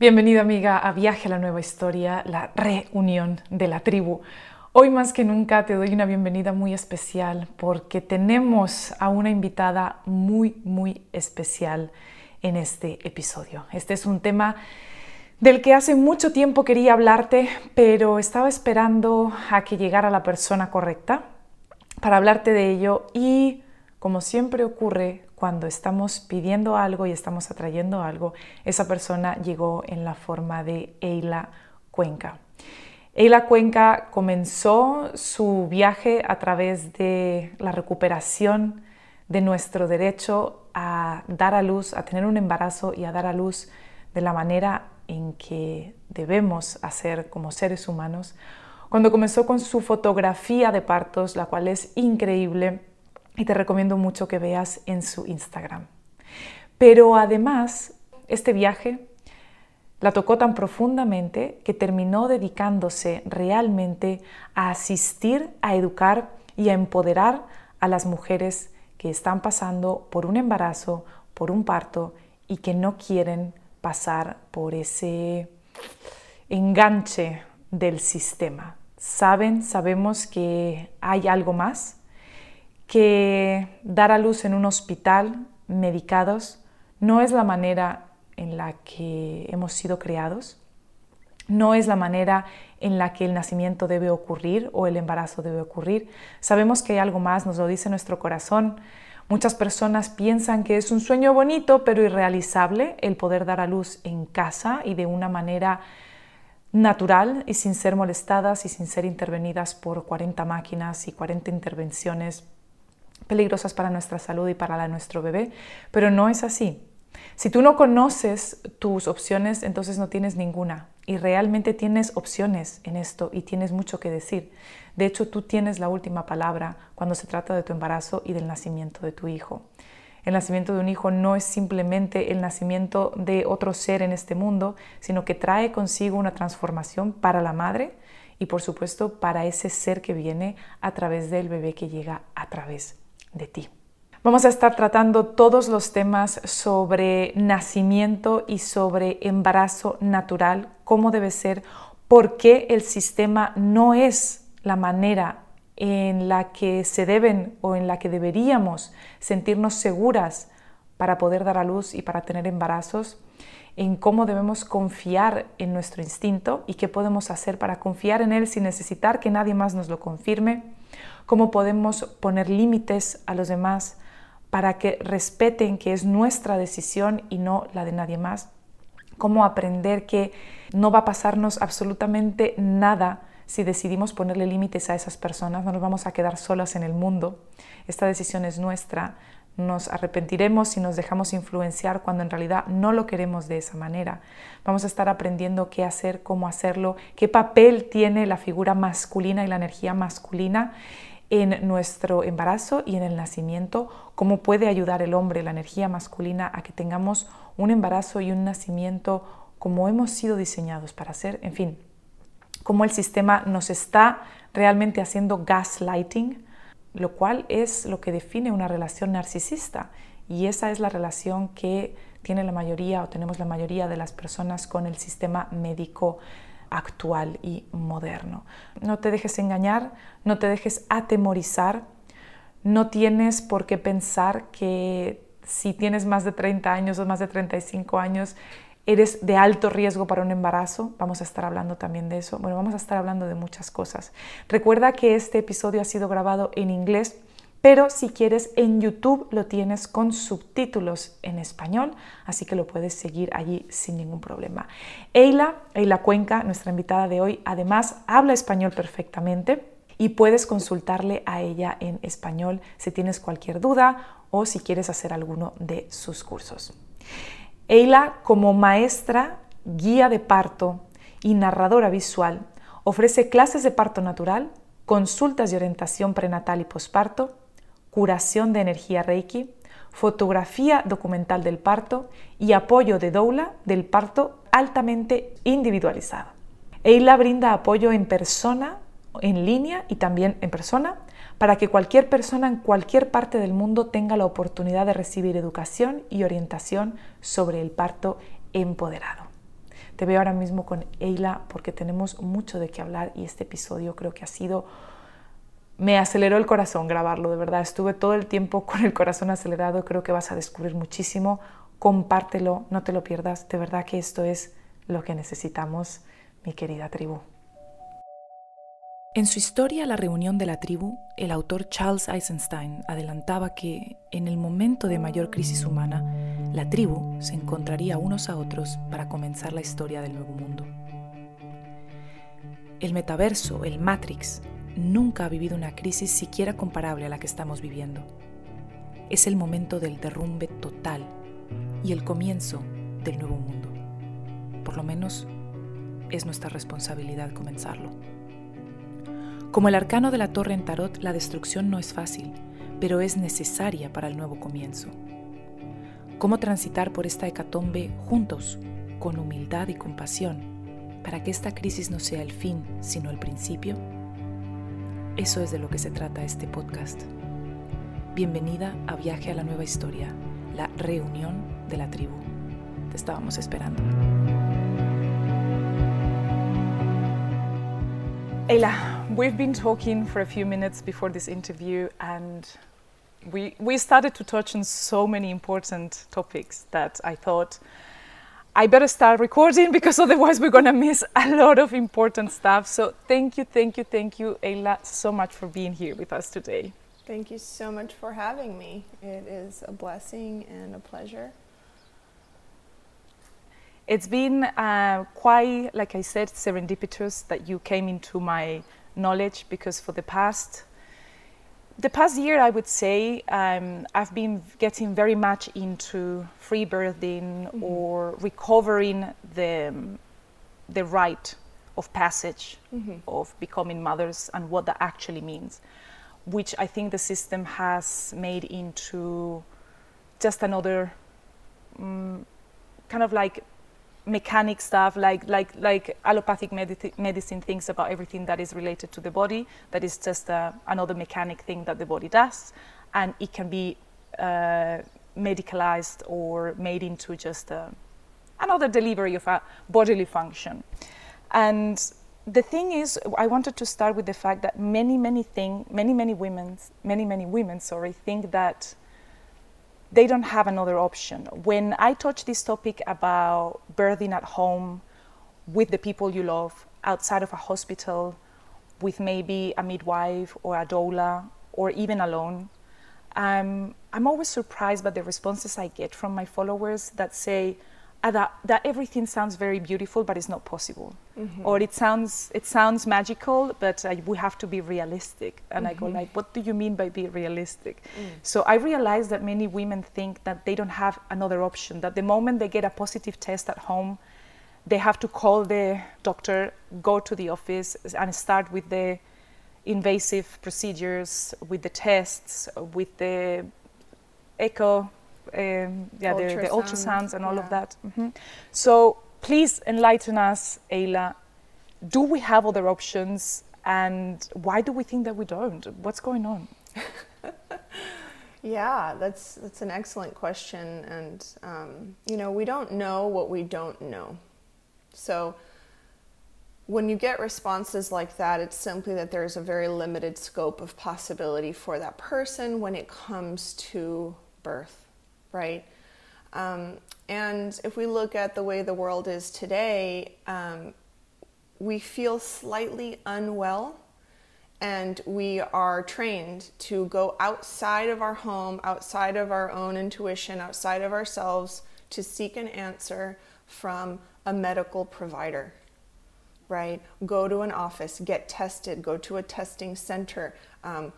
Bienvenida amiga a Viaje a la Nueva Historia, la reunión de la tribu. Hoy más que nunca te doy una bienvenida muy especial porque tenemos a una invitada muy, muy especial en este episodio. Este es un tema del que hace mucho tiempo quería hablarte, pero estaba esperando a que llegara la persona correcta para hablarte de ello y como siempre ocurre cuando estamos pidiendo algo y estamos atrayendo algo, esa persona llegó en la forma de Eila Cuenca. Eila Cuenca comenzó su viaje a través de la recuperación de nuestro derecho a dar a luz, a tener un embarazo y a dar a luz de la manera en que debemos hacer como seres humanos. Cuando comenzó con su fotografía de partos, la cual es increíble, y te recomiendo mucho que veas en su Instagram. Pero además, este viaje la tocó tan profundamente que terminó dedicándose realmente a asistir, a educar y a empoderar a las mujeres que están pasando por un embarazo, por un parto y que no quieren pasar por ese enganche del sistema. Saben, sabemos que hay algo más, que dar a luz en un hospital medicados no es la manera en la que hemos sido creados, no es la manera en la que el nacimiento debe ocurrir o el embarazo debe ocurrir. Sabemos que hay algo más, nos lo dice nuestro corazón. Muchas personas piensan que es un sueño bonito pero irrealizable el poder dar a luz en casa y de una manera natural y sin ser molestadas y sin ser intervenidas por 40 máquinas y 40 intervenciones peligrosas para nuestra salud y para la nuestro bebé, pero no es así. Si tú no conoces tus opciones, entonces no tienes ninguna. Y realmente tienes opciones en esto y tienes mucho que decir. De hecho, tú tienes la última palabra cuando se trata de tu embarazo y del nacimiento de tu hijo. El nacimiento de un hijo no es simplemente el nacimiento de otro ser en este mundo, sino que trae consigo una transformación para la madre y por supuesto para ese ser que viene a través del bebé que llega a través de ti. Vamos a estar tratando todos los temas sobre nacimiento y sobre embarazo natural, cómo debe ser, por qué el sistema no es la manera en la que se deben o en la que deberíamos sentirnos seguras para poder dar a luz y para tener embarazos, en cómo debemos confiar en nuestro instinto y qué podemos hacer para confiar en él sin necesitar que nadie más nos lo confirme cómo podemos poner límites a los demás para que respeten que es nuestra decisión y no la de nadie más, cómo aprender que no va a pasarnos absolutamente nada si decidimos ponerle límites a esas personas, no nos vamos a quedar solas en el mundo, esta decisión es nuestra, nos arrepentiremos si nos dejamos influenciar cuando en realidad no lo queremos de esa manera. Vamos a estar aprendiendo qué hacer, cómo hacerlo, qué papel tiene la figura masculina y la energía masculina en nuestro embarazo y en el nacimiento, cómo puede ayudar el hombre, la energía masculina, a que tengamos un embarazo y un nacimiento como hemos sido diseñados para hacer, en fin, cómo el sistema nos está realmente haciendo gaslighting, lo cual es lo que define una relación narcisista. Y esa es la relación que tiene la mayoría o tenemos la mayoría de las personas con el sistema médico actual y moderno. No te dejes engañar, no te dejes atemorizar, no tienes por qué pensar que si tienes más de 30 años o más de 35 años, eres de alto riesgo para un embarazo. Vamos a estar hablando también de eso. Bueno, vamos a estar hablando de muchas cosas. Recuerda que este episodio ha sido grabado en inglés pero si quieres en YouTube lo tienes con subtítulos en español, así que lo puedes seguir allí sin ningún problema. Eila, Eila Cuenca, nuestra invitada de hoy, además habla español perfectamente y puedes consultarle a ella en español si tienes cualquier duda o si quieres hacer alguno de sus cursos. Eila, como maestra, guía de parto y narradora visual, ofrece clases de parto natural, consultas de orientación prenatal y posparto, curación de energía Reiki, fotografía documental del parto y apoyo de doula del parto altamente individualizado. EILA brinda apoyo en persona, en línea y también en persona para que cualquier persona en cualquier parte del mundo tenga la oportunidad de recibir educación y orientación sobre el parto empoderado. Te veo ahora mismo con Eila porque tenemos mucho de qué hablar y este episodio creo que ha sido me aceleró el corazón grabarlo, de verdad. Estuve todo el tiempo con el corazón acelerado, creo que vas a descubrir muchísimo. Compártelo, no te lo pierdas, de verdad que esto es lo que necesitamos, mi querida tribu. En su historia La reunión de la tribu, el autor Charles Eisenstein adelantaba que, en el momento de mayor crisis humana, la tribu se encontraría unos a otros para comenzar la historia del nuevo mundo. El metaverso, el Matrix, nunca ha vivido una crisis siquiera comparable a la que estamos viviendo. Es el momento del derrumbe total y el comienzo del nuevo mundo. Por lo menos es nuestra responsabilidad comenzarlo. Como el arcano de la torre en tarot, la destrucción no es fácil, pero es necesaria para el nuevo comienzo. ¿Cómo transitar por esta hecatombe juntos, con humildad y compasión, para que esta crisis no sea el fin, sino el principio? Eso es de lo que se trata este podcast. Bienvenida a Viaje a la Nueva Historia, la reunión de la tribu. Te estábamos esperando. Ayla, we've been talking for a few minutes before this interview and we, we started to touch on so many important topics that I thought I better start recording because otherwise we're going to miss a lot of important stuff. So thank you, thank you, thank you, Eyla, so much for being here with us today. Thank you so much for having me. It is a blessing and a pleasure. It's been uh, quite, like I said, serendipitous that you came into my knowledge because for the past the past year, I would say, um, I've been getting very much into free birthing mm-hmm. or recovering the, the rite of passage mm-hmm. of becoming mothers and what that actually means, which I think the system has made into just another um, kind of like mechanic stuff like like like allopathic medicine, medicine thinks about everything that is related to the body that is just uh, another mechanic thing that the body does. And it can be uh, medicalized or made into just uh, another delivery of a bodily function. And the thing is i wanted to start with the fact that many many thing many many women many many women sorry think that they don't have another option. When I touch this topic about birthing at home with the people you love outside of a hospital, with maybe a midwife or a doula, or even alone, um, I'm always surprised by the responses I get from my followers that say, that, that everything sounds very beautiful, but it's not possible. Mm-hmm. Or it sounds, it sounds magical, but uh, we have to be realistic. And mm-hmm. I go mm-hmm. like, what do you mean by be realistic? Mm. So I realized that many women think that they don't have another option, that the moment they get a positive test at home, they have to call the doctor, go to the office, and start with the invasive procedures, with the tests, with the echo um, yeah, the, the, ultrasounds and all yeah. of that. Mm-hmm. So please enlighten us, Eyla. Do we have other options, and why do we think that we don't? What's going on? yeah, that's that's an excellent question, and um, you know we don't know what we don't know. So when you get responses like that, it's simply that there's a very limited scope of possibility for that person when it comes to birth right? Um, and if we look at the way the world is today, um, we feel slightly unwell and we are trained to go outside of our home, outside of our own intuition, outside of ourselves to seek an answer from a medical provider, right? Go to an office, get tested, go to a testing center, um,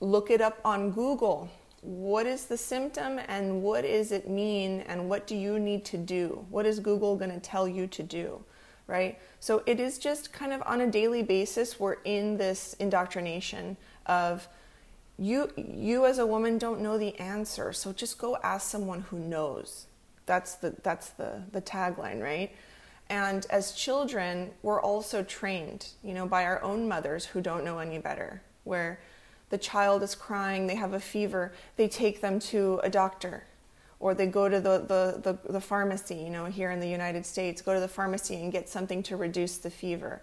look it up on Google, what is the symptom and what does it mean and what do you need to do? What is Google going to tell you to do? Right? So it is just kind of on a daily basis, we're in this indoctrination of you you as a woman don't know the answer, so just go ask someone who knows. That's the that's the the tagline, right? And as children, we're also trained, you know, by our own mothers who don't know any better, where the child is crying, they have a fever, they take them to a doctor. or they go to the, the, the, the, pharmacy, you know, here in the United States, go to the pharmacy and get something to reduce the fever.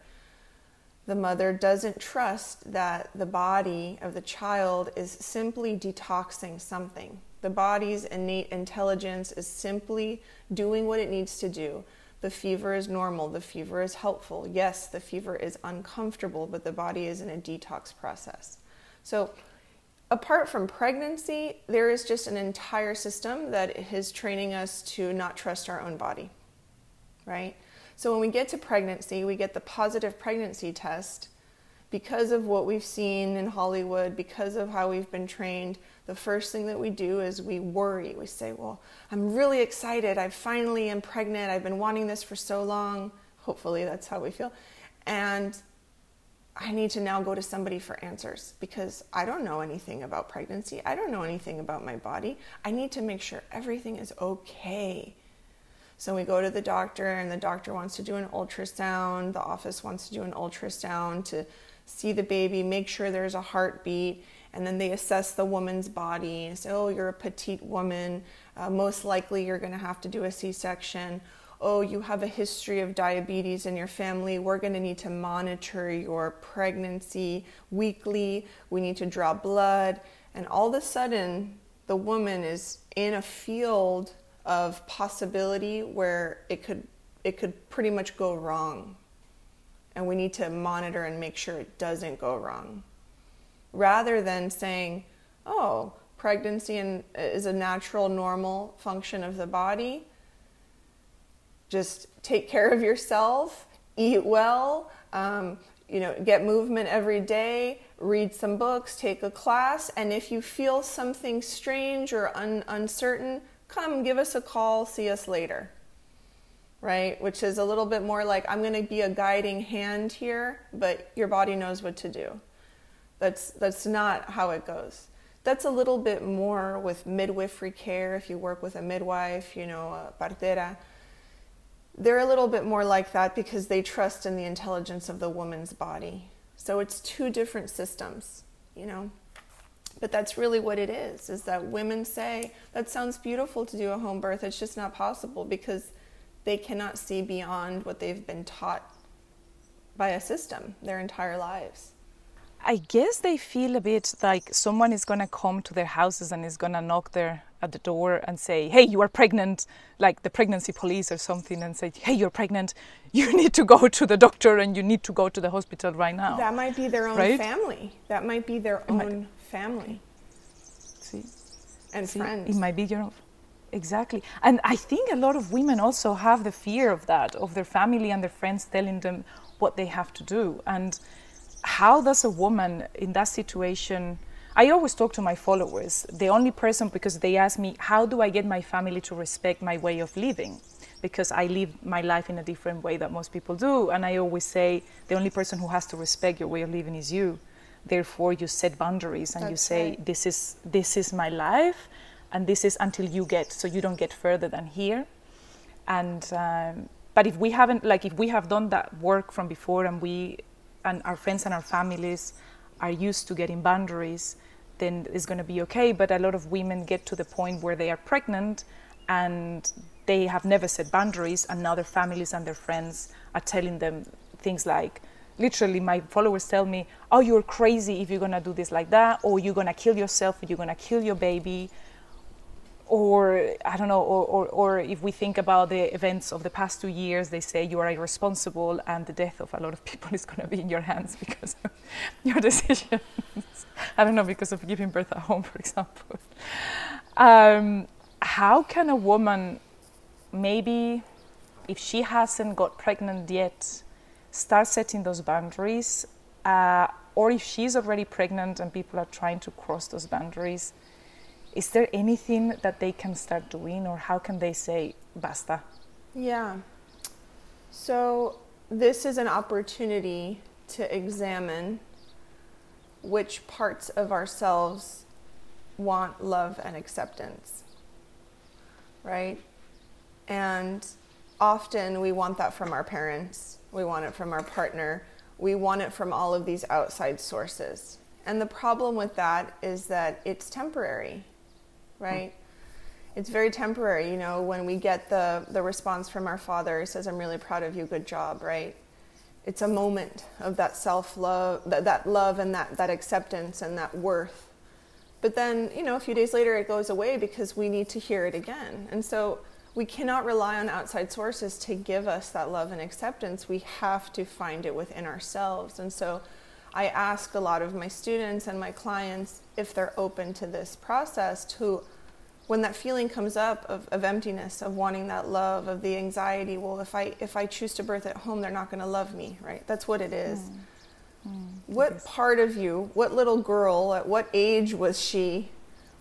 The mother doesn't trust that the body of the child is simply detoxing something. The body's innate intelligence is simply doing what it needs to do. The fever is normal, the fever is helpful. Yes, the fever is uncomfortable, but the body is in a detox process. So, apart from pregnancy, there is just an entire system that is training us to not trust our own body, right? So when we get to pregnancy, we get the positive pregnancy test. Because of what we've seen in Hollywood, because of how we've been trained, the first thing that we do is we worry. We say, Well, I'm really excited. I finally am pregnant. I've been wanting this for so long. Hopefully, that's how we feel. And I need to now go to somebody for answers because I don't know anything about pregnancy. I don't know anything about my body. I need to make sure everything is okay. So we go to the doctor, and the doctor wants to do an ultrasound. The office wants to do an ultrasound to see the baby, make sure there's a heartbeat, and then they assess the woman's body and say, Oh, you're a petite woman. Uh, most likely you're going to have to do a C section oh, you have a history of diabetes in your family, we're going to need to monitor your pregnancy weekly, we need to draw blood. And all of a sudden, the woman is in a field of possibility where it could it could pretty much go wrong. And we need to monitor and make sure it doesn't go wrong. Rather than saying, oh, pregnancy is a natural, normal function of the body, just take care of yourself, eat well, um, you know, get movement every day, read some books, take a class, and if you feel something strange or un- uncertain, come give us a call, see us later. Right? Which is a little bit more like I'm going to be a guiding hand here, but your body knows what to do. That's that's not how it goes. That's a little bit more with midwifery care if you work with a midwife, you know, a partera they're a little bit more like that because they trust in the intelligence of the woman's body. So it's two different systems, you know. But that's really what it is, is that women say, that sounds beautiful to do a home birth. It's just not possible because they cannot see beyond what they've been taught by a system their entire lives. I guess they feel a bit like someone is going to come to their houses and is going to knock their at the door and say, "Hey, you are pregnant," like the pregnancy police or something, and say, "Hey, you're pregnant. You need to go to the doctor and you need to go to the hospital right now." That might be their own right? family. That might be their own might, family. See, and See, friends. It might be your own. Exactly. And I think a lot of women also have the fear of that, of their family and their friends telling them what they have to do. And how does a woman in that situation i always talk to my followers the only person because they ask me how do i get my family to respect my way of living? Because i live my life in a different way that most people do and i always say the only person who has to respect your way of living is you. Therefore you set boundaries and That's you say right. this is this is my life and this is until you get so you don't get further than here. And um, but if we haven't like if we have done that work from before and we and our friends and our families are used to getting boundaries, then it's going to be okay. But a lot of women get to the point where they are pregnant and they have never set boundaries, and now their families and their friends are telling them things like, literally, my followers tell me, Oh, you're crazy if you're going to do this like that, or you're going to kill yourself, or you're going to kill your baby or I don't know, or, or, or, if we think about the events of the past two years, they say you are irresponsible and the death of a lot of people is going to be in your hands because of your decisions. I don't know, because of giving birth at home, for example. Um, how can a woman, maybe if she hasn't got pregnant yet, start setting those boundaries? Uh, or if she's already pregnant and people are trying to cross those boundaries, is there anything that they can start doing or how can they say basta yeah. So this is an opportunity to examine which parts of ourselves want love and acceptance right? And often we want that from our parents. We want it from our partner. We want it from all of these outside sources. And the problem with that is that it's temporary right? it's very temporary. You know, when we get the, the response from our father, he says, I'm really proud of you, good job, right? It's a moment of that self love, that, that love and that, that acceptance and that worth. But then, you know, a few days later it goes away because we need to hear it again. And so we cannot rely on outside sources to give us that love and acceptance. We have to find it within ourselves. And so I ask a lot of my students and my clients if they're open to this process to when that feeling comes up of, of emptiness, of wanting that love, of the anxiety, well, if I if I choose to birth at home, they're not going to love me, right? That's what it is. Mm. Mm, what part of you, what little girl, at what age was she,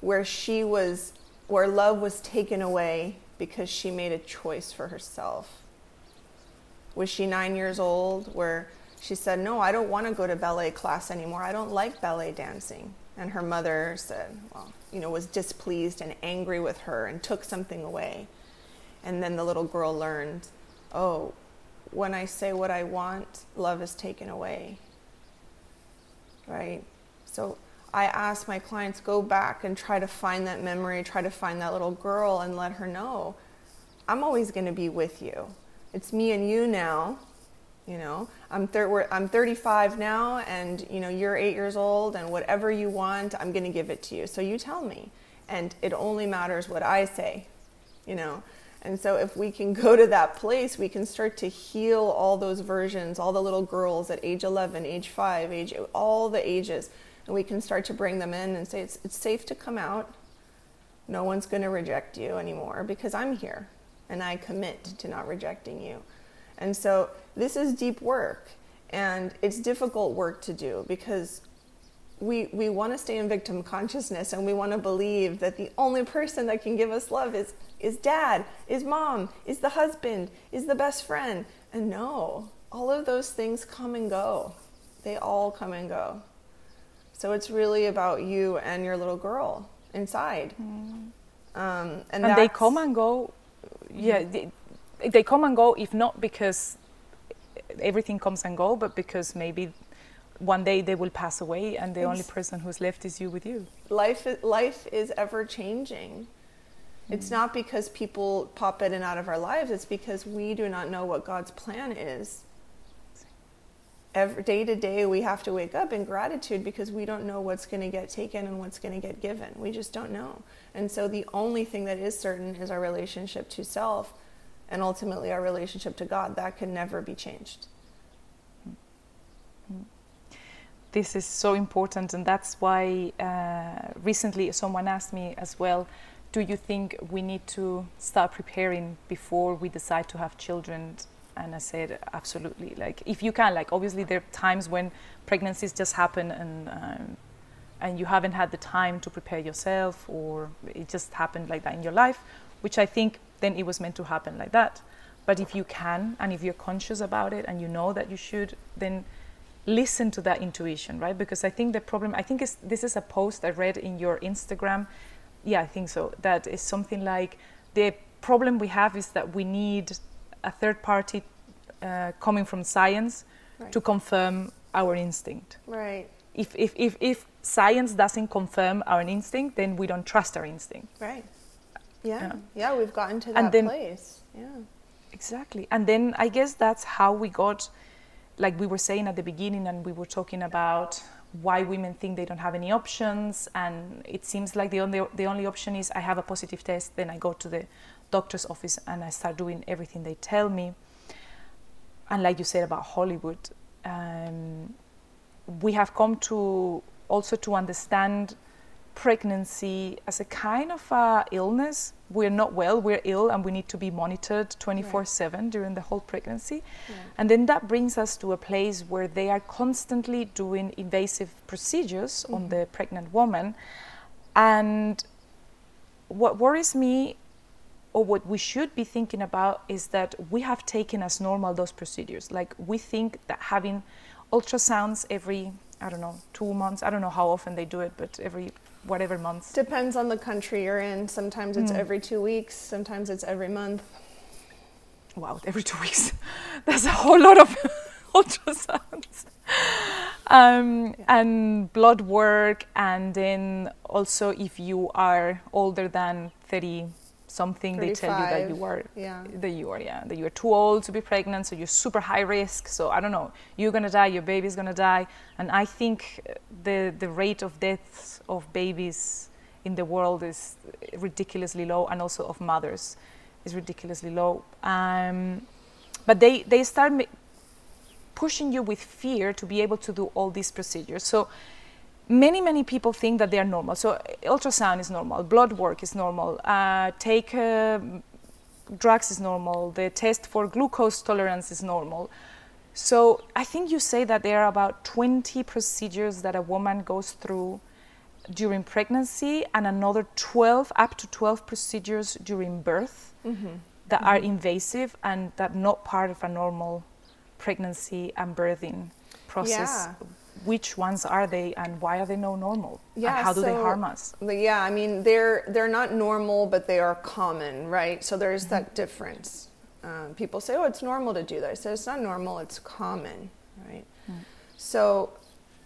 where she was, where love was taken away because she made a choice for herself? Was she nine years old, where she said, "No, I don't want to go to ballet class anymore. I don't like ballet dancing." And her mother said, well, you know, was displeased and angry with her and took something away. And then the little girl learned, oh, when I say what I want, love is taken away. Right? So I ask my clients go back and try to find that memory, try to find that little girl and let her know I'm always going to be with you. It's me and you now you know? I'm thir- i'm 35 now and you know you're 8 years old and whatever you want i'm going to give it to you. So you tell me. And it only matters what i say you know? And so if we can go to that place we can start to heal all those versions all the little girls at age 11 age 5 age all the ages. And we can start to bring them in and say it's, it's safe to come out. No one's going to reject you anymore because i'm here and i commit to not rejecting you and so this is deep work and it's difficult work to do because we, we want to stay in victim consciousness and we want to believe that the only person that can give us love is, is dad, is mom, is the husband, is the best friend. And no, all of those things come and go. They all come and go. So it's really about you and your little girl inside. Mm. Um, and, and they come and go. Yeah, they, they come and go if not because everything comes and go, but because maybe one day they will pass away and the it's, only person who's left is you with you. Life life is ever changing. Mm. It's not because people pop in and out of our lives, it's because we do not know what God's plan is. Every day to day we have to wake up in gratitude because we don't know what's going to get taken and what's going to get given. We just don't know. And so the only thing that is certain is our relationship to self and ultimately our relationship to God. That can never be changed. This is so important, and that's why uh, recently someone asked me as well do you think we need to start preparing before we decide to have children? And I said, absolutely. Like, if you can, like, obviously, there are times when pregnancies just happen and um, and you haven't had the time to prepare yourself, or it just happened like that in your life, which I think then it was meant to happen like that. But if you can, and if you're conscious about it, and you know that you should, then listen to that intuition, right? Because I think the problem, I think this is a post I read in your Instagram. Yeah, I think so. That is something like the problem we have is that we need a third party uh, coming from science right. to confirm our instinct. Right. If, if, if, if science doesn't confirm our instinct, then we don't trust our instinct. Right. Yeah. Yeah, we've gotten to that then, place. Yeah. Exactly. And then I guess that's how we got, like we were saying at the beginning, and we were talking about why women think they don't have any options. And it seems like the only, the only option is I have a positive test, then I go to the doctor's office and I start doing everything they tell me. And like you said about Hollywood, um, we have come to also to understand pregnancy as a kind of a illness. We're not well, we're ill, and we need to be monitored 24 7 during the whole pregnancy. Yeah. And then that brings us to a place where they are constantly doing invasive procedures mm-hmm. on the pregnant woman. And what worries me, or what we should be thinking about, is that we have taken as normal those procedures. Like we think that having ultrasounds every I don't know, two months. I don't know how often they do it, but every whatever months. Depends on the country you're in. Sometimes it's mm. every two weeks, sometimes it's every month. Wow, every two weeks. That's a whole lot of ultrasounds. Um. And blood work, and then also if you are older than 30, something they tell you that you are yeah. that you are yeah that you're too old to be pregnant so you're super high risk so i don't know you're going to die your baby's going to die and i think the the rate of deaths of babies in the world is ridiculously low and also of mothers is ridiculously low um, but they they start pushing you with fear to be able to do all these procedures so many many people think that they are normal. So ultrasound is normal. Blood work is normal. Uh, take uh, drugs is normal. The test for glucose tolerance is normal. So i think you say that there are about 20 procedures that a woman goes through during pregnancy and another 12 up to 12 procedures during birth mm-hmm. that mm-hmm. are invasive and that not part of a normal pregnancy and birthing process yeah which ones are they and why are they no normal? Yeah and how do so, they harm us? yeah i mean they're they're not normal but they are common right? So there's mm-hmm. that difference. Um, people say oh it's normal to do that i say it's not normal it's common right? Mm. so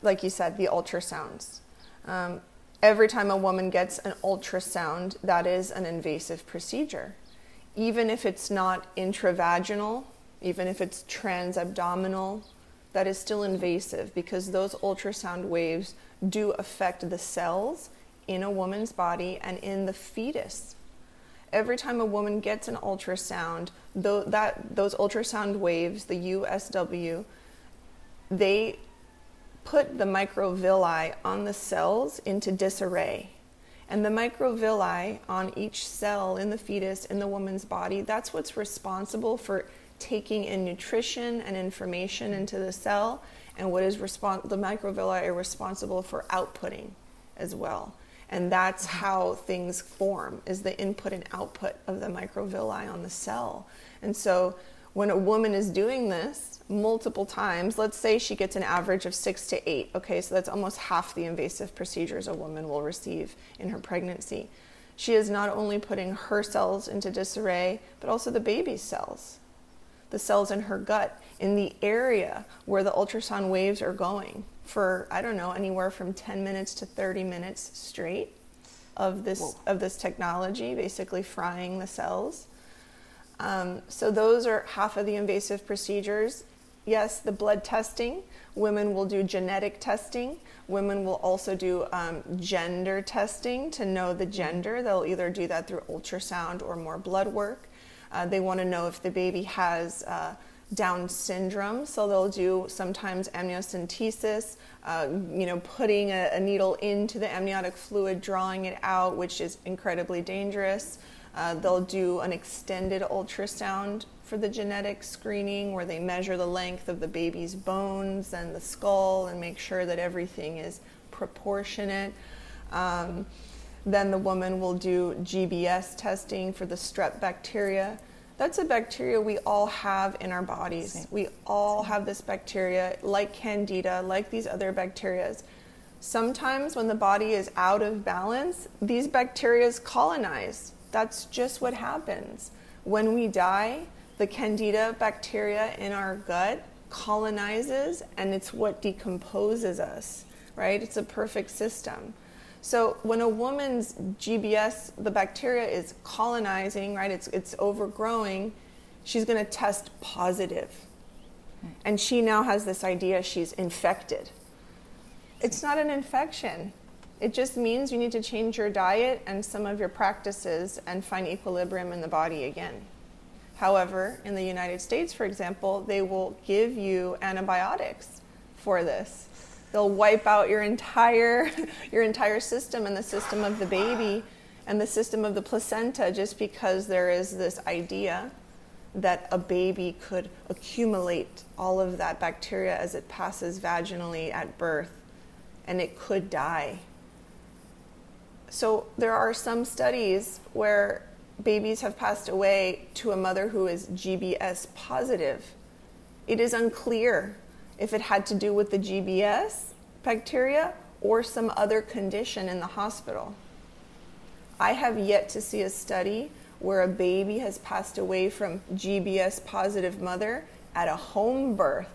like you said the ultrasounds. Um, every time a woman gets an ultrasound that is an invasive procedure. Even if it's not intravaginal even if it's transabdominal that is still invasive because those ultrasound waves do affect the cells in a woman's body and in the fetus. Every time a woman gets an ultrasound, though that those ultrasound waves, the USW, they put the microvilli on the cells into disarray. And the microvilli on each cell in the fetus in the woman's body, that's what's responsible for taking in nutrition and information into the cell, and what is respon- the microvilli are responsible for outputting as well. And that's mm-hmm. how things form is the input and output of the microvilli on the cell. And so when a woman is doing this multiple times, let's say she gets an average of six to eight, okay, so that's almost half the invasive procedures a woman will receive in her pregnancy. She is not only putting her cells into disarray, but also the baby's cells the cells in her gut in the area where the ultrasound waves are going for I don't know anywhere from 10 minutes to 30 minutes straight of this Whoa. of this technology, basically frying the cells. Um, so those are half of the invasive procedures. Yes, the blood testing. Women will do genetic testing. Women will also do um, gender testing to know the gender. They'll either do that through ultrasound or more blood work. Uh, they want to know if the baby has uh, Down syndrome, so they'll do sometimes amniocentesis, uh, you know, putting a, a, needle into the amniotic fluid, drawing it out, which is incredibly dangerous. Uh, they'll do an extended ultrasound for the genetic screening where they measure the length of the baby's bones and the skull and make sure that everything is proportionate. Um, then the woman will do GBS testing for the strep bacteria. That's a bacteria we all have in our bodies. Same. We all have this bacteria, like candida, like these other bacteria. Sometimes when the body is out of balance, these bacteria colonize. That's just what happens. When we die, the candida bacteria in our gut colonizes and it's what decomposes us, right? It's a perfect system. So when a woman's GBS, the bacteria is colonizing, right? It's it's overgrowing. She's going to test positive. And she now has this idea she's infected. It's not an infection. It just means you need to change your diet and some of your practices and find equilibrium in the body again. However, in the United States, for example, they will give you antibiotics for this they'll wipe out your entire your entire system and the system of the baby and the system of the placenta just because there is this idea that a baby could accumulate all of that bacteria as it passes vaginally at birth and it could die. So there are some studies where babies have passed away to a mother who is GBS positive. It is unclear if it had to do with the GBS bacteria or some other condition in the hospital. I have yet to see a study where a baby has passed away from GBS positive mother at a home birth.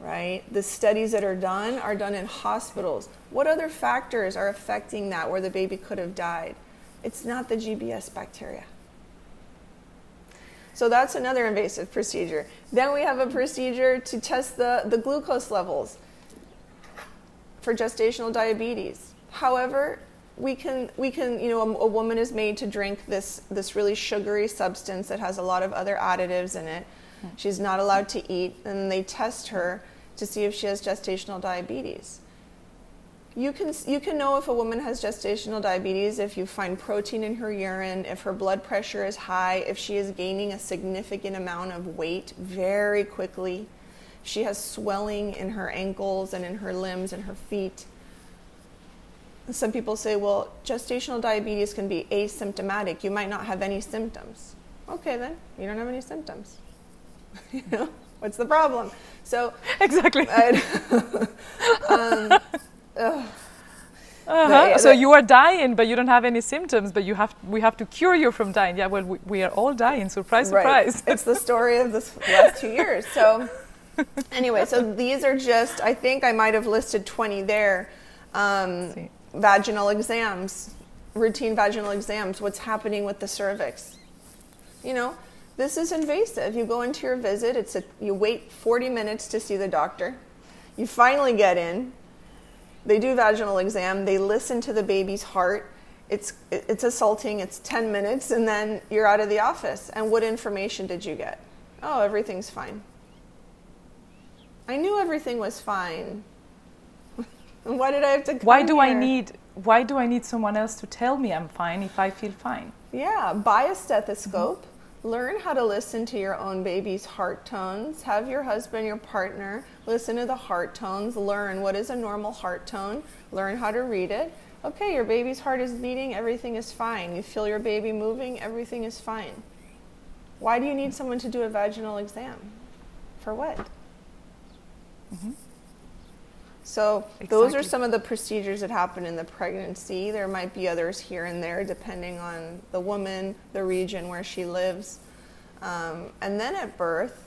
Right? The studies that are done are done in hospitals. What other factors are affecting that where the baby could have died? It's not the GBS bacteria. So that's another invasive procedure. Then we have a procedure to test the, the glucose levels for gestational diabetes. However, we can, we can you know, a, a, woman is made to drink this, this really sugary substance that has a lot of other additives in it. She's not allowed to eat, and they test her to see if she has gestational diabetes. You can, you can know if a woman has gestational diabetes if you find protein in her urine, if her blood pressure is high, if she is gaining a significant amount of weight very quickly, she has swelling in her ankles and in her limbs and her feet. Some people say, well, gestational diabetes can be asymptomatic. You might not have any symptoms. Okay, then, you don't have any symptoms. you know, what's the problem? So, exactly. um, uh-huh. so you are dying, but you don't have any symptoms. But you have we have to cure you from dying. Yeah, well, we, we are all dying. Surprise, right. surprise. it's the story of the last two years. So anyway, so these are just. I think I might have listed twenty there. Um, vaginal exams, routine vaginal exams. What's happening with the cervix? You know, this is invasive. You go into your visit. It's a you wait forty minutes to see the doctor. You finally get in they do vaginal exam, they listen to the baby's heart. It's, it's assaulting, it's 10 minutes, and then you're out of the office. And what information did you get? Oh, everything's fine. I knew everything was fine. why did I have to Why do here? I need why do I need someone else to tell me I'm fine if I feel fine? Yeah, buy a stethoscope. Mm-hmm learn how to listen to your own baby's heart tones. Have your husband, your partner, listen to the heart tones. Learn what is a normal heart tone. Learn how to read it. Okay, your baby's heart is beating, everything is fine. You feel your baby moving, everything is fine. Why do you need someone to do a vaginal exam? For what? Mm-hmm. So, exactly. those are some of the procedures that happen in the pregnancy. There might be others here and there depending on the woman, the region where she lives. Um, and then at birth,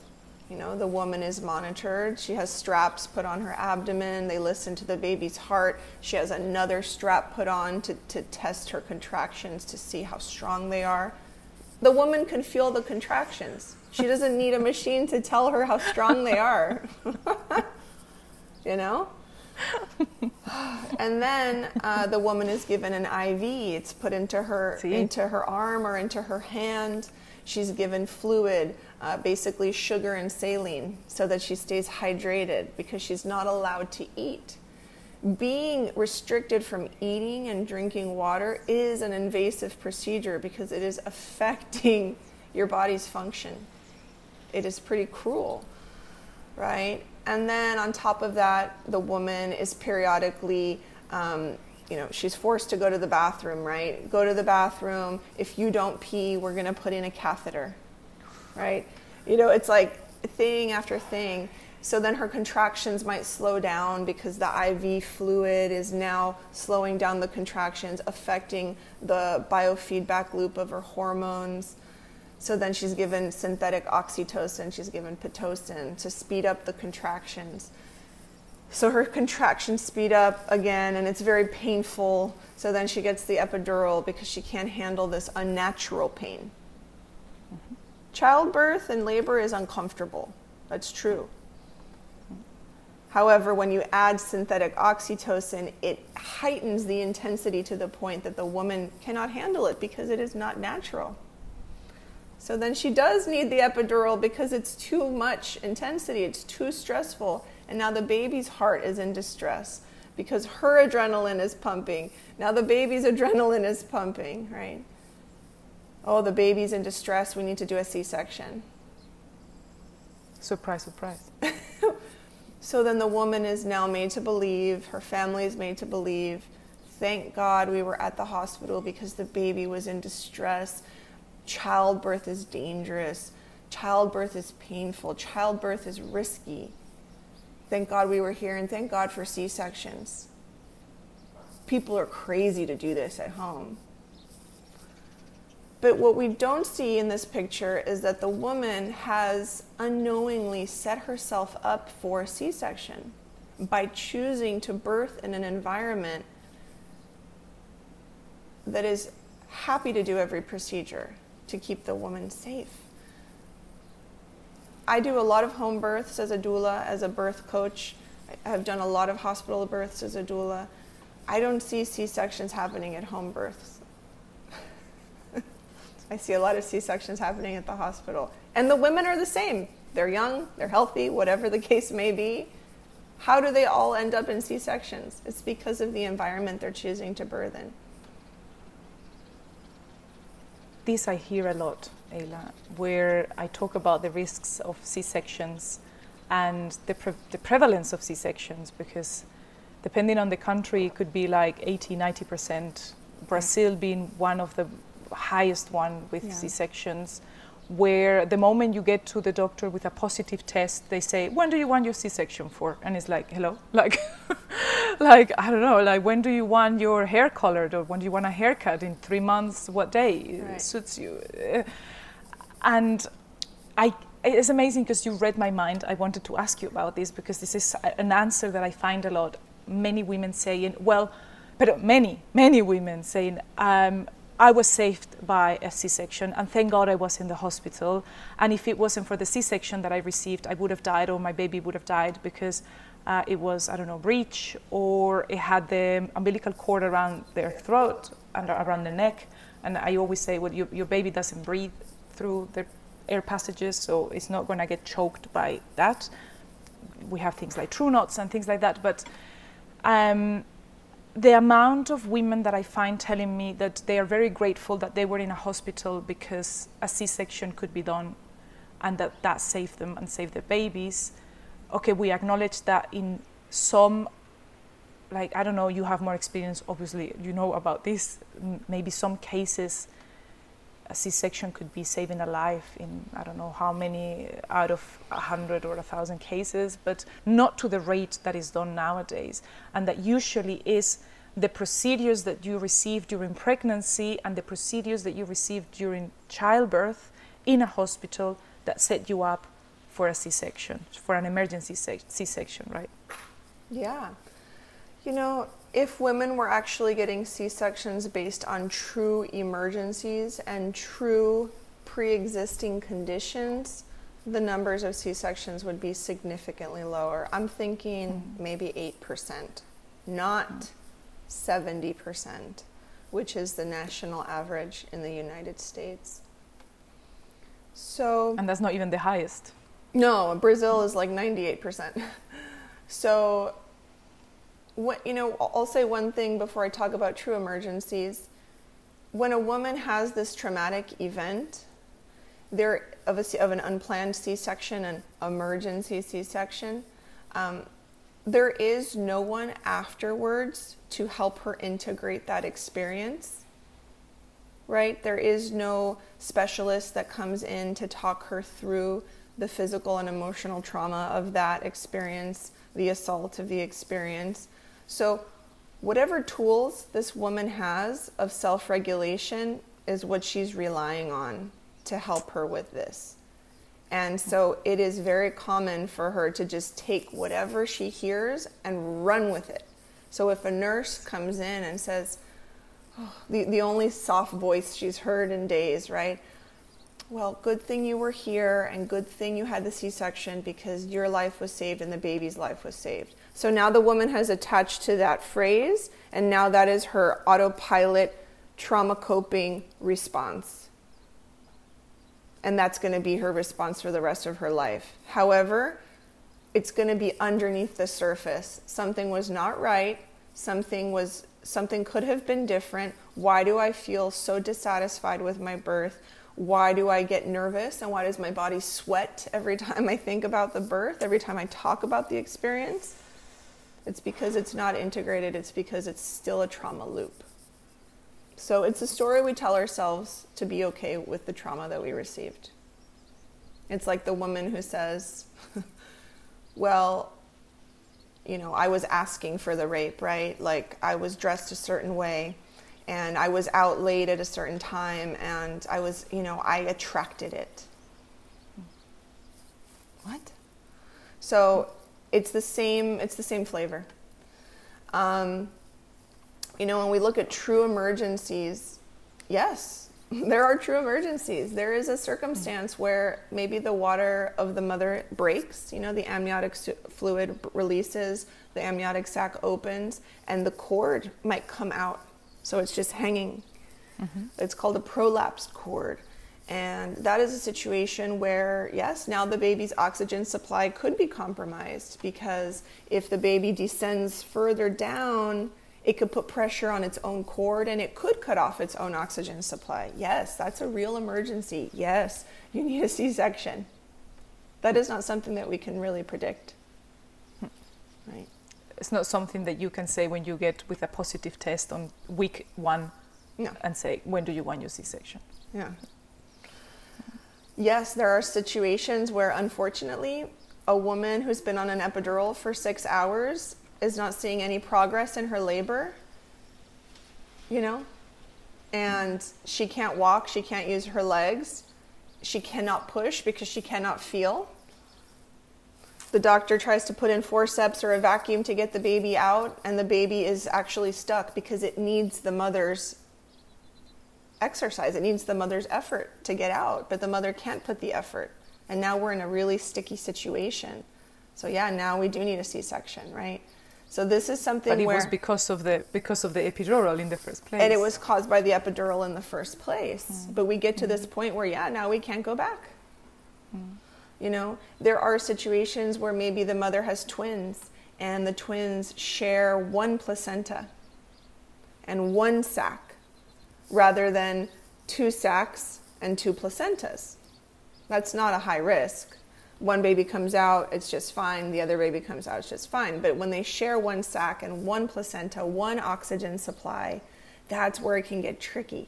you know, the woman is monitored. She has straps put on her abdomen. They listen to the baby's heart. She has another strap put on to, to test her contractions to see how strong they are. The woman can feel the contractions. She doesn't need a machine to tell her how strong they are. you know? and then uh, the woman is given an IV. It's put into her See? into her arm or into her hand. She's given fluid, uh, basically sugar and saline, so that she stays hydrated because she's not allowed to eat. Being restricted from eating and drinking water is an invasive procedure because it is affecting your body's function. It is pretty cruel, right? And then on top of that, the woman is periodically, um, you know, she's forced to go to the bathroom, right? Go to the bathroom. If you don't pee, we're going to put in a catheter, right? You know, it's like thing after thing. So then her contractions might slow down because the IV fluid is now slowing down the contractions, affecting the biofeedback loop of her hormones. So then she's given synthetic oxytocin, she's given Pitocin to speed up the contractions. So her contractions speed up again, and it's very painful. So then she gets the epidural because she can't handle this unnatural pain. Childbirth and labor is uncomfortable. That's true. However, when you add synthetic oxytocin, it heightens the intensity to the point that the woman cannot handle it because it is not natural. So then she does need the epidural because it's too much intensity, it's too stressful. And now the baby's heart is in distress because her adrenaline is pumping. Now the baby's adrenaline is pumping, right? Oh, the baby's in distress, we need to do a C section. Surprise, surprise. so then the woman is now made to believe, her family is made to believe, thank God we were at the hospital because the baby was in distress childbirth is dangerous, childbirth is painful, childbirth is risky. Thank God we were here, and thank God for C sections. People are crazy to do this at home. But what we don't see in this picture is that the woman has unknowingly set herself up for a C section by choosing to birth in an environment that is happy to do every procedure to keep the woman safe. I do a lot of home births as a doula, as a birth coach. I have done a lot of hospital births as a doula. I don't see C sections happening at home births. I see a lot of C sections happening at the hospital. And the women are the same. They're young, they're healthy, whatever the case may be. How do they all end up in C sections? It's because of the environment they're choosing to birth in. This I hear a lot, Eyla, where I talk about the risks of C sections and the, pre- the prevalence of C sections because depending on the country, it could be like 80, 90%. Mm-hmm. Brazil being one of the highest one with yeah. C-sections, where the moment you get to the doctor with a positive test, they say, "When do you want your C-section for?" And it's like, "Hello, like, like I don't know, like when do you want your hair colored, or when do you want a haircut in three months? What day right. suits you?" And I, it's amazing because you read my mind. I wanted to ask you about this because this is an answer that I find a lot many women saying, well, but many, many women saying, um, I was saved by a C-section, and thank God I was in the hospital. And if it wasn't for the C-section that I received, I would have died, or my baby would have died because uh, it was, I don't know, breech, or it had the umbilical cord around their throat and around the neck. And I always say, well, your, your baby doesn't breathe through the air passages, so it's not going to get choked by that. We have things like true knots and things like that, but um, the amount of women that I find telling me that they are very grateful that they were in a hospital because a C section could be done and that that saved them and saved their babies. Okay, we acknowledge that in some, like, I don't know, you have more experience, obviously, you know about this. Maybe some cases a C-section could be saving a life in I don't know how many out of a hundred or a thousand cases, but not to the rate that is done nowadays, and that usually is the procedures that you receive during pregnancy and the procedures that you receive during childbirth in a hospital that set you up for a C-section, for an emergency C-section, right? Yeah. You know, if women were actually getting C sections based on true emergencies and true pre existing conditions, the numbers of C sections would be significantly lower. I'm thinking mm-hmm. maybe 8%, not mm-hmm. 70%, which is the national average in the United States. So, and that's not even the highest. No, Brazil is like 98%. so, what, you know, I'll say one thing before I talk about true emergencies. When a woman has this traumatic event, there of, a, of an unplanned C-section, an emergency C-section, um, there is no one afterwards to help her integrate that experience. Right? There is no specialist that comes in to talk her through the physical and emotional trauma of that experience, the assault of the experience. So, whatever tools this woman has of self regulation is what she's relying on to help her with this. And so it is very common for her to just take whatever she hears and run with it. So if a nurse comes in and says, oh, the, the only soft voice she's heard in days, right? Well, good thing you were here and good thing you had the C section because your life was saved and the baby's life was saved. So now the woman has attached to that phrase, and now that is her autopilot trauma coping response. And that's going to be her response for the rest of her life. However, it's going to be underneath the surface. Something was not right, something was something could have been different. Why do I feel so dissatisfied with my birth? Why do I get nervous and why does my body sweat every time I think about the birth, every time I talk about the experience? It's because it's not integrated, it's because it's still a trauma loop. So it's a story we tell ourselves to be okay with the trauma that we received. It's like the woman who says, Well, you know, I was asking for the rape, right? Like I was dressed a certain way and I was out late at a certain time and I was, you know, I attracted it. What? So it's the same it's the same flavor um, you know when we look at true emergencies yes, there are true emergencies. There is a circumstance where maybe the water of the mother breaks, you know, the amniotic fluid releases, the amniotic sac opens, and the cord might come out. So it's just hanging. Mm-hmm. It's called a prolapsed cord. And that is a situation where, yes, now the baby's oxygen supply could be compromised because if the baby descends further down, it could put pressure on its own cord and it could cut off its own oxygen supply. Yes, that's a real emergency. Yes, you need a C section. That is not something that we can really predict. Right. It's not something that you can say when you get with a positive test on week one no. and say, when do you want your C section? Yeah yes, there are situations where unfortunately a woman who's been on an epidural for six hours is not seeing any progress in her labor, you know, and she can't walk, she can't use her legs, she cannot push because she cannot feel. The doctor tries to put in forceps or a vacuum to get the baby out, and the baby is actually stuck because it needs the mother's exercise. It needs the mother's effort to get out, but the mother can't put the effort. And now we're in a really sticky situation. So yeah, now we do need a C-section, right? So this is something but it where, was because of the because of the epidural in the first place. And it was caused by the epidural in the first place. Mm. But we get to mm. this point where yeah, now we can't go back. Mm. You know, there are situations where maybe the mother has twins and the twins share one placenta and one sac rather than two sacs and two placentas. That's not a high risk. One baby comes out, it's just fine. The other baby comes out, it's just fine. But when they share one sac and one placenta, one oxygen supply, that's where it can get tricky.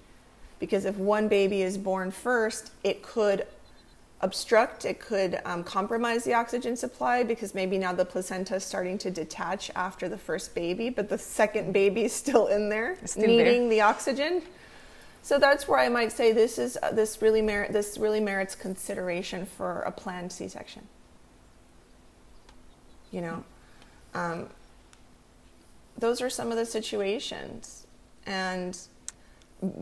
Because if one baby is born first, it could obstruct, it could um, compromise the oxygen supply because maybe now the placenta is starting to detach after the first baby, but the second baby is still in there, still needing there. the oxygen. So that's where I might say this is uh, this really merit this really merits consideration for a planned C-section. You know, um, those are some of the situations, and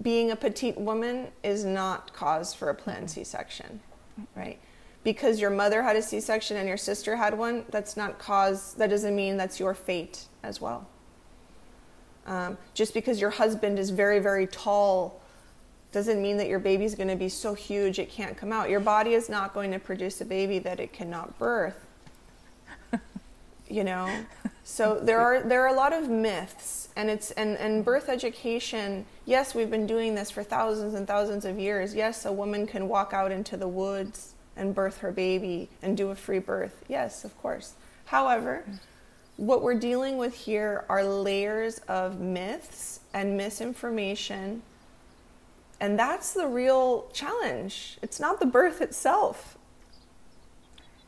being a petite woman is not cause for a planned C-section, right? Because your mother had a C-section and your sister had one, that's not cause. That doesn't mean that's your fate as well. Um, just because your husband is very very tall doesn't mean that your baby's going to be so huge it can't come out. Your body is not going to produce a baby that it cannot birth. you know, so there are there are a lot of myths, and it's and and birth education. Yes, we've been doing this for thousands and thousands of years. Yes, a woman can walk out into the woods and birth her baby and do a free birth. Yes, of course. However, what we're dealing with here are layers of myths and misinformation and that's the real challenge. It's not the birth itself.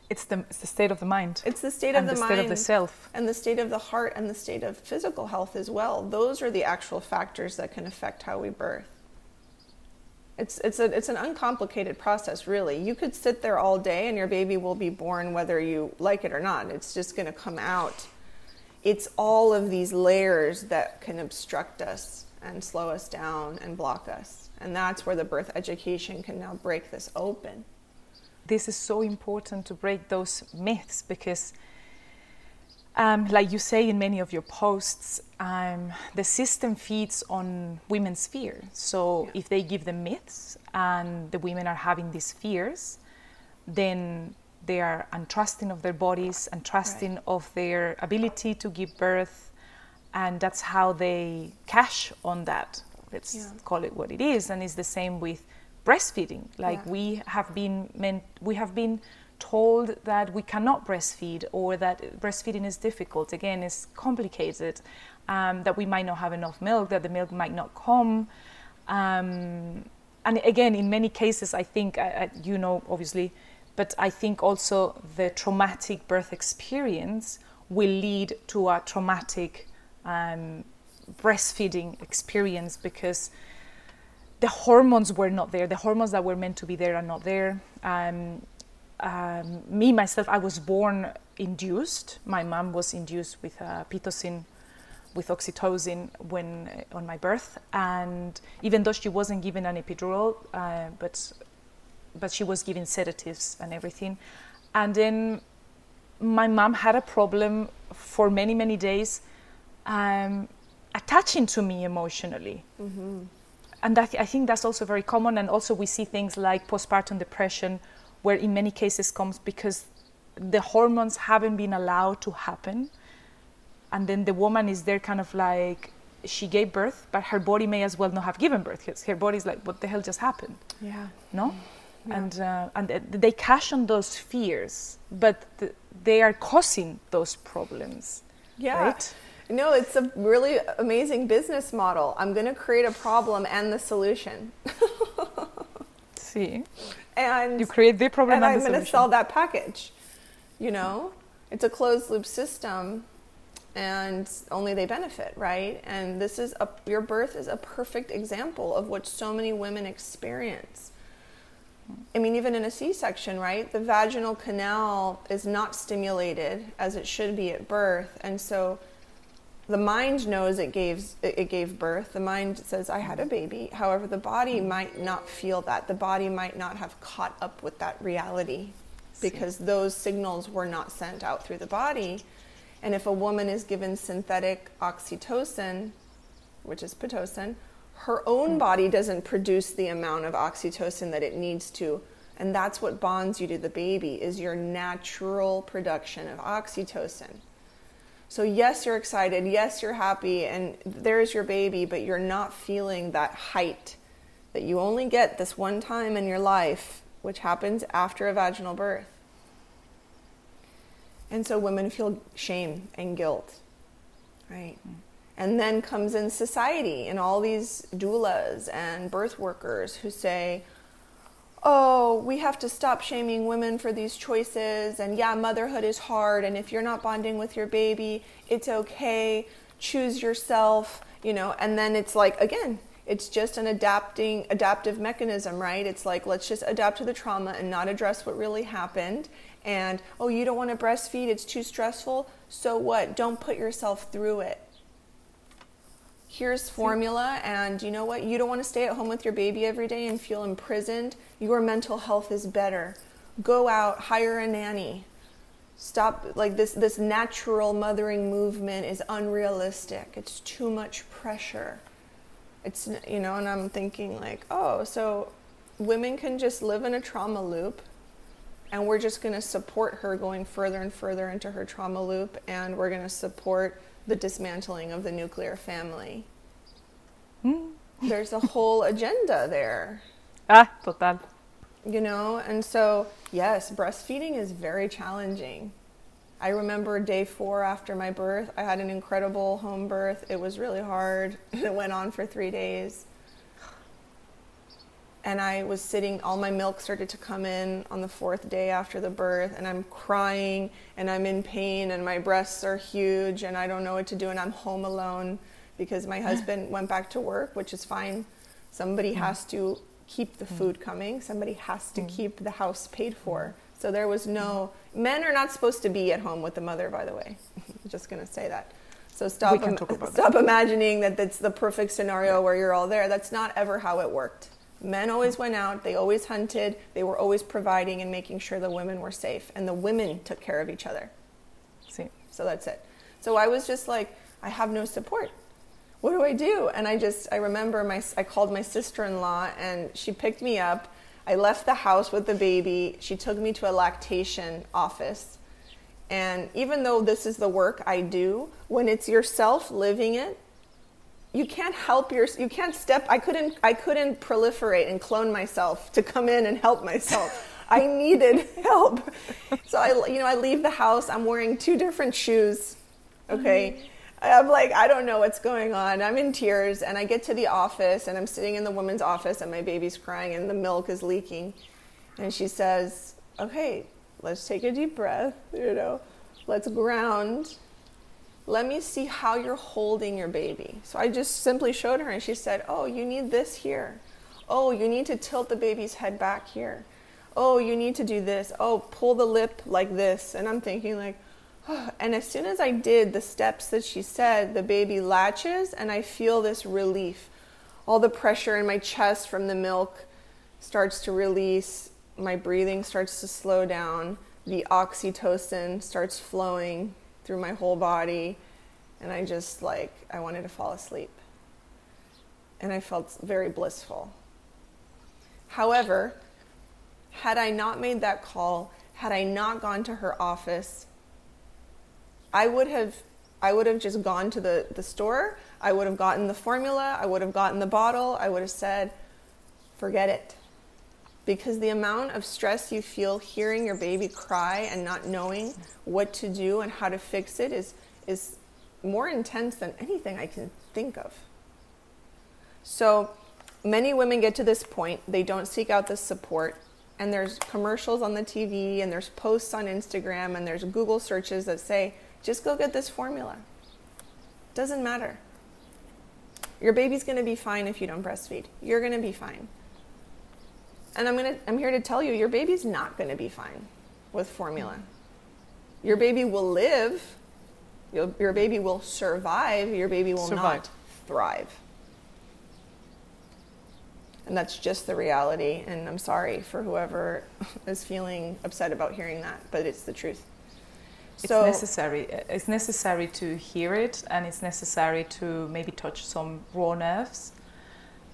It's the, it's the state of the mind. It's the state of the, the mind. state of the self. And the state of the heart and the state of physical health as well. Those are the actual factors that can affect how we birth. It's, it's, a, it's an uncomplicated process, really. You could sit there all day and your baby will be born whether you like it or not. It's just going to come out. It's all of these layers that can obstruct us and slow us down and block us. And that's where the birth education can now break this open. This is so important to break those myths because, um, like you say in many of your posts, um, the system feeds on women's fear. So yeah. if they give them myths and the women are having these fears, then they are untrusting of their bodies, untrusting right. of their ability to give birth, and that's how they cash on that let's yeah. call it what it is and it's the same with breastfeeding like yeah. we have been meant we have been told that we cannot breastfeed or that breastfeeding is difficult again it's complicated um, that we might not have enough milk that the milk might not come um, and again in many cases i think uh, you know obviously but i think also the traumatic birth experience will lead to a traumatic um, breastfeeding experience because the hormones were not there. The hormones that were meant to be there are not there. Um, um, me myself, I was born induced. My mom was induced with a pitocin with oxytocin when uh, on my birth, and even though she wasn't given an epidural, uh, but but she was given sedatives and everything, and then my mom had a problem for many many days um, attaching to me emotionally. Mm-hmm. And that, I think that's also very common. And also, we see things like postpartum depression, where in many cases comes because the hormones haven't been allowed to happen. And then the woman is there, kind of like she gave birth, but her body may as well not have given birth. Her body's like, what the hell just happened? Yeah. No? Yeah. And, uh, and they cash on those fears, but th- they are causing those problems. Yeah. Right? No, it's a really amazing business model. I'm going to create a problem and the solution. See? And you create the problem and, and I'm going to sell that package. You know, it's a closed loop system and only they benefit, right? And this is a, your birth is a perfect example of what so many women experience. I mean, even in a C section, right? The vaginal canal is not stimulated as it should be at birth. And so the mind knows it gave it gave birth. The mind says I had a baby. However, the body might not feel that. The body might not have caught up with that reality because those signals were not sent out through the body. And if a woman is given synthetic oxytocin, which is pitocin, her own hmm. body doesn't produce the amount of oxytocin that it needs to. And that's what bonds you to the baby is your natural production of oxytocin. So, yes, you're excited. Yes, you're happy. And there's your baby, but you're not feeling that height that you only get this one time in your life, which happens after a vaginal birth. And so women feel shame and guilt, right? And then comes in society and all these doulas and birth workers who say, oh, we have to stop shaming women for these choices. And yeah, motherhood is hard. And if you're not bonding with your baby, it's okay. Choose yourself, you know. And then it's like, again, it's just an adapting adaptive mechanism right it's like let's just adapt to the trauma and not address what really happened and oh you don't want to breastfeed it's too stressful so what don't put yourself through it here's formula and you know what? You don't want to stay at home with your baby every day and feel imprisoned. Your mental health is better. Go out hire a nanny. Stop like this this natural mothering movement is unrealistic. It's too much pressure. It's you know and i'm thinking like oh so women can just live in a trauma loop and we're just going to support her going further and further into her trauma loop and we're going to support the dismantling of the nuclear family. Mm. There's a whole agenda there. Ah, total. You know, and so, yes, breastfeeding is very challenging. I remember day four after my birth, I had an incredible home birth. It was really hard. It went on for three days and I was sitting, all my milk started to come in on the fourth day after the birth, and I'm crying and I'm in pain, and my breasts are huge, and I don't know what to do, and I'm home alone because my husband went back to work, which is fine. Somebody mm. has to keep the mm. food coming, somebody has to mm. keep the house paid for. So there was no, men are not supposed to be at home with the mother, by the way. I'm just going to say that. So stop, Im- stop imagining that that's the perfect scenario where you're all there. That's not ever how it worked. Men always went out, they always hunted, they were always providing and making sure the women were safe, and the women took care of each other. See. So that's it. So I was just like, I have no support. What do I do? And I just, I remember my, I called my sister in law and she picked me up. I left the house with the baby. She took me to a lactation office. And even though this is the work I do, when it's yourself living it, you can't help your you can't step i couldn't i couldn't proliferate and clone myself to come in and help myself. I needed help. So i you know i leave the house. I'm wearing two different shoes okay? Mm-hmm. i'm like i don't know what's going on. I'm in tears and i get to the office and i'm sitting in the woman's office and my baby's crying and the milk is leaking. And she says okay let's take a deep breath you know. Let's ground let me see how you're holding your baby. So I just simply showed her, and she said, Oh, you need this here. Oh, you need to tilt the baby's head back here. Oh, you need to do this. Oh, pull the lip like this. And I'm thinking, like, And as soon as I did the steps that she said, the baby latches and I feel this relief. All the pressure in my chest from the milk starts to release, my breathing starts to slow down, the oxytocin starts flowing through my whole body, and I just like, I wanted to fall asleep. And I felt very blissful. However, had I not made that call, had I not gone to her office, I would have I would have just gone to the, the store, I would have gotten the formula, I would have gotten the bottle, I would have said, forget it. Because the amount of stress you feel hearing your baby cry and not knowing what to do and how to fix it is, is more intense than anything I can think of. So many women get to this point, they don't seek out the support, and there's commercials on the TV, and there's posts on Instagram, and there's Google searches that say, just go get this formula. Doesn't matter. Your baby's going to be fine if you don't breastfeed. You're going to be fine. And I'm going to I'm here to tell you your baby's not going to be fine with formula. Your baby will live. Your, your baby will survive. Your baby will survive. not thrive. And that's just the reality. And I'm sorry for whoever is feeling upset about hearing that, but it's the truth so it's necessary it's necessary to hear it and it's necessary to maybe touch some raw nerves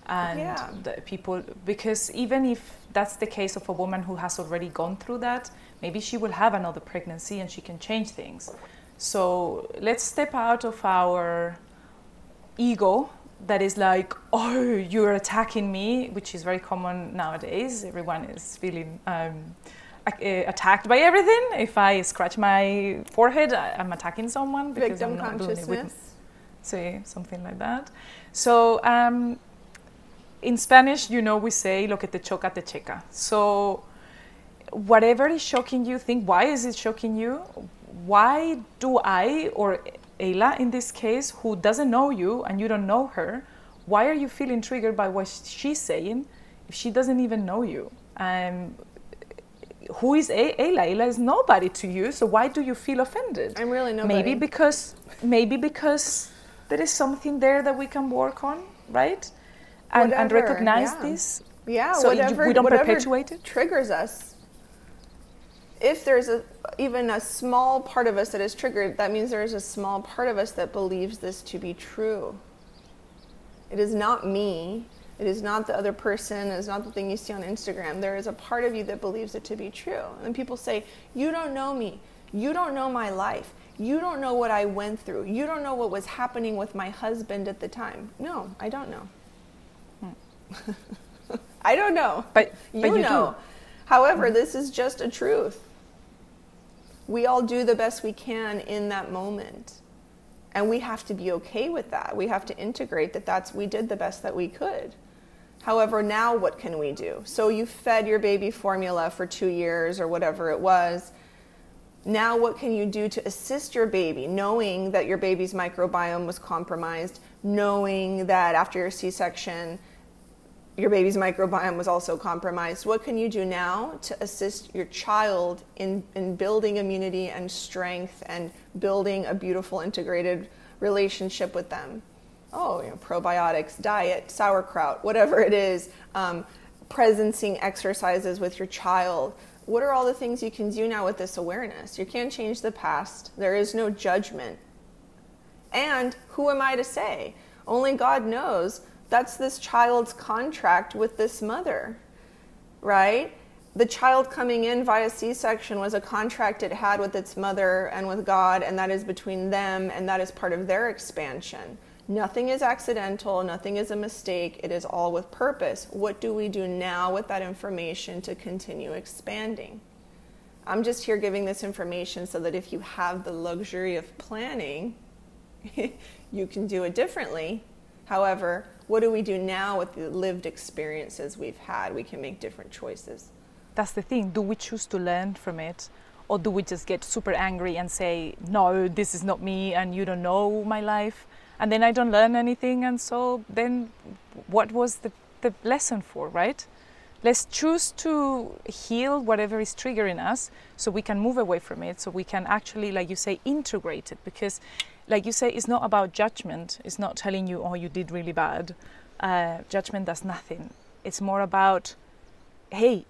and yeah. people because even if that's the case of a woman who has already gone through that maybe she will have another pregnancy and she can change things so let's step out of our ego that is like oh you're attacking me which is very common nowadays everyone is feeling um, uh, attacked by everything. If I scratch my forehead, I'm attacking someone because Victim I'm not consciousness. doing it with, say something like that. So um, in Spanish, you know, we say "lo que te choca te checa." So whatever is shocking you, think why is it shocking you? Why do I or Eyla in this case, who doesn't know you and you don't know her, why are you feeling triggered by what she's saying if she doesn't even know you? Um, who is Eyla? Eyla is nobody to you, so why do you feel offended? I'm really nobody. Maybe because maybe because there is something there that we can work on, right? And, and recognize yeah. this. Yeah, so whatever, we don't perpetuate it. Triggers us. If there's a even a small part of us that is triggered, that means there is a small part of us that believes this to be true. It is not me. It is not the other person. It is not the thing you see on Instagram. There is a part of you that believes it to be true. And people say, You don't know me. You don't know my life. You don't know what I went through. You don't know what was happening with my husband at the time. No, I don't know. I don't know. But you, but you know. Do. However, this is just a truth. We all do the best we can in that moment. And we have to be okay with that. We have to integrate that that's we did the best that we could. However, now what can we do? So you fed your baby formula for two years or whatever it was. Now, what can you do to assist your baby, knowing that your baby's microbiome was compromised, knowing that after your C section, your baby's microbiome was also compromised? What can you do now to assist your child in, in building immunity and strength and building a beautiful integrated relationship with them? oh, you know, probiotics, diet, sauerkraut, whatever it is, um, presencing exercises with your child. What are all the things you can do now with this awareness? You can't change the past. There is no judgment. And who am I to say? Only God knows. That's this child's contract with this mother, right? The child coming in via C section was a contract it had with its mother and with God, and that is between them, and that is part of their expansion. Nothing is accidental, nothing is a mistake, it is all with purpose. What do we do now with that information to continue expanding? I'm just here giving this information so that if you have the luxury of planning, you can do it differently. However, what do we do now with the lived experiences we've had? We can make different choices. That's the thing. Do we choose to learn from it? Or do we just get super angry and say, no, this is not me and you don't know my life? and then I don't learn anything. And so then, what was the, the lesson for, right? let's choose to heal whatever is triggering us so we can move away from it so we can actually like you say integrate it because like you say it's not about judgment. It's not telling you oh you did really bad. Uh, judgment does nothing. It's more about hey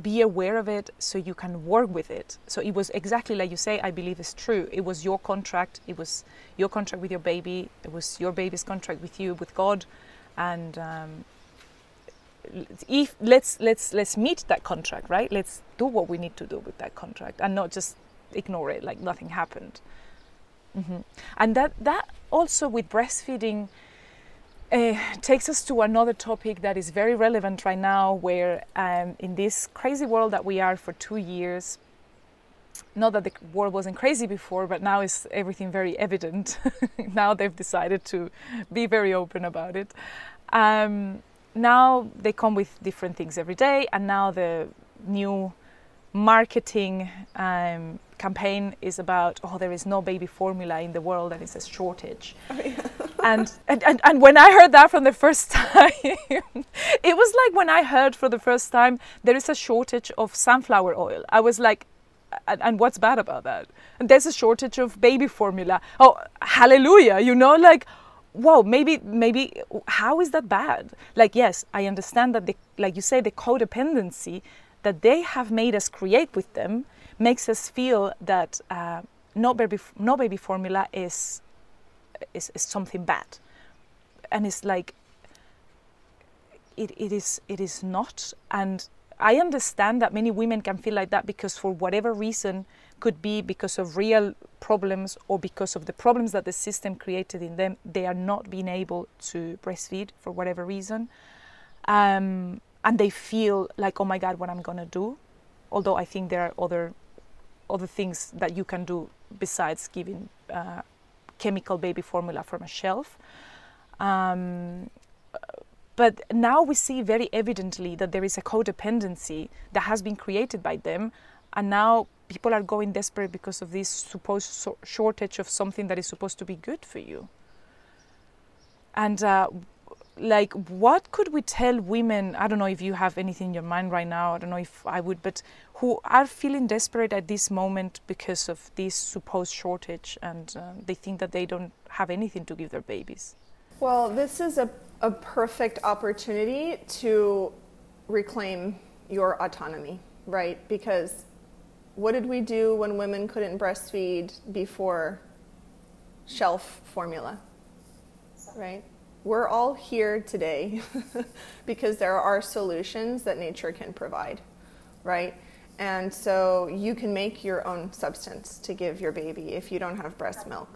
be aware of it so you can work with it. So it was exactly like you say i believe is true. It was your contract. It was your contract with your baby. It was your baby's contract with you with god. And um, if let's let's let's meet that contract right? Let's do what we need to do with that contract and not just ignore it like nothing happened mm-hmm. and that that also with breastfeeding uh, takes us to another topic that is very relevant right now where um, in this crazy world that we are for two years not that the world wasn't crazy before but now is everything very evident now they've decided to be very open about it um, now they come with different things every day, and now the new marketing um, campaign is about oh there is no baby formula in the world and it's a shortage. Oh, yeah. and, and, and and when i heard that from the first time it was like when i heard for the first time there is a shortage of sunflower oil. I was like and, and what's bad about that? And there's a shortage of baby formula. Oh hallelujah you know like whoa maybe maybe how is that bad? Like yes i understand that the like you say the codependency that they have made us create with them makes us feel that uh, no baby no baby formula is, is is something bad and it's like it, it is it is not and i understand that many women can feel like that because for whatever reason could be because of real problems or because of the problems that the system created in them, they are not being able to breastfeed for whatever reason. Um, and they feel like, oh my God, what I'm going to do. Although I think there are other, other things that you can do besides giving uh, chemical baby formula from a shelf. Um, but now we see very evidently that there is a codependency that has been created by them, and now people are going desperate because of this supposed so shortage of something that is supposed to be good for you. And uh, like, what could we tell women? I don't know if you have anything in your mind right now. I don't know if I would, but who are feeling desperate at this moment because of this supposed shortage, and uh, they think that they don't have anything to give their babies. Well, this is a, a perfect opportunity to reclaim your autonomy, right? Because what did we do when women couldn't breastfeed before shelf formula? Right? We're all here today because there are solutions that nature can provide, right? And so you can make your own substance to give your baby if you don't have breast milk.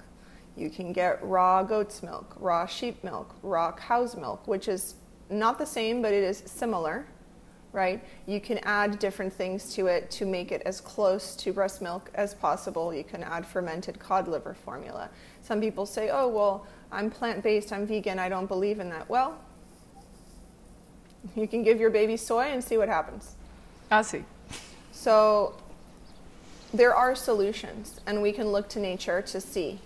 You can get raw goat's milk, raw sheep milk, raw cow's milk, which is not the same, but it is similar, right? You can add different things to it to make it as close to breast milk as possible. You can add fermented cod liver formula. Some people say, oh, well, I'm plant based, I'm vegan, I don't believe in that. Well, you can give your baby soy and see what happens. I see. So there are solutions, and we can look to nature to see.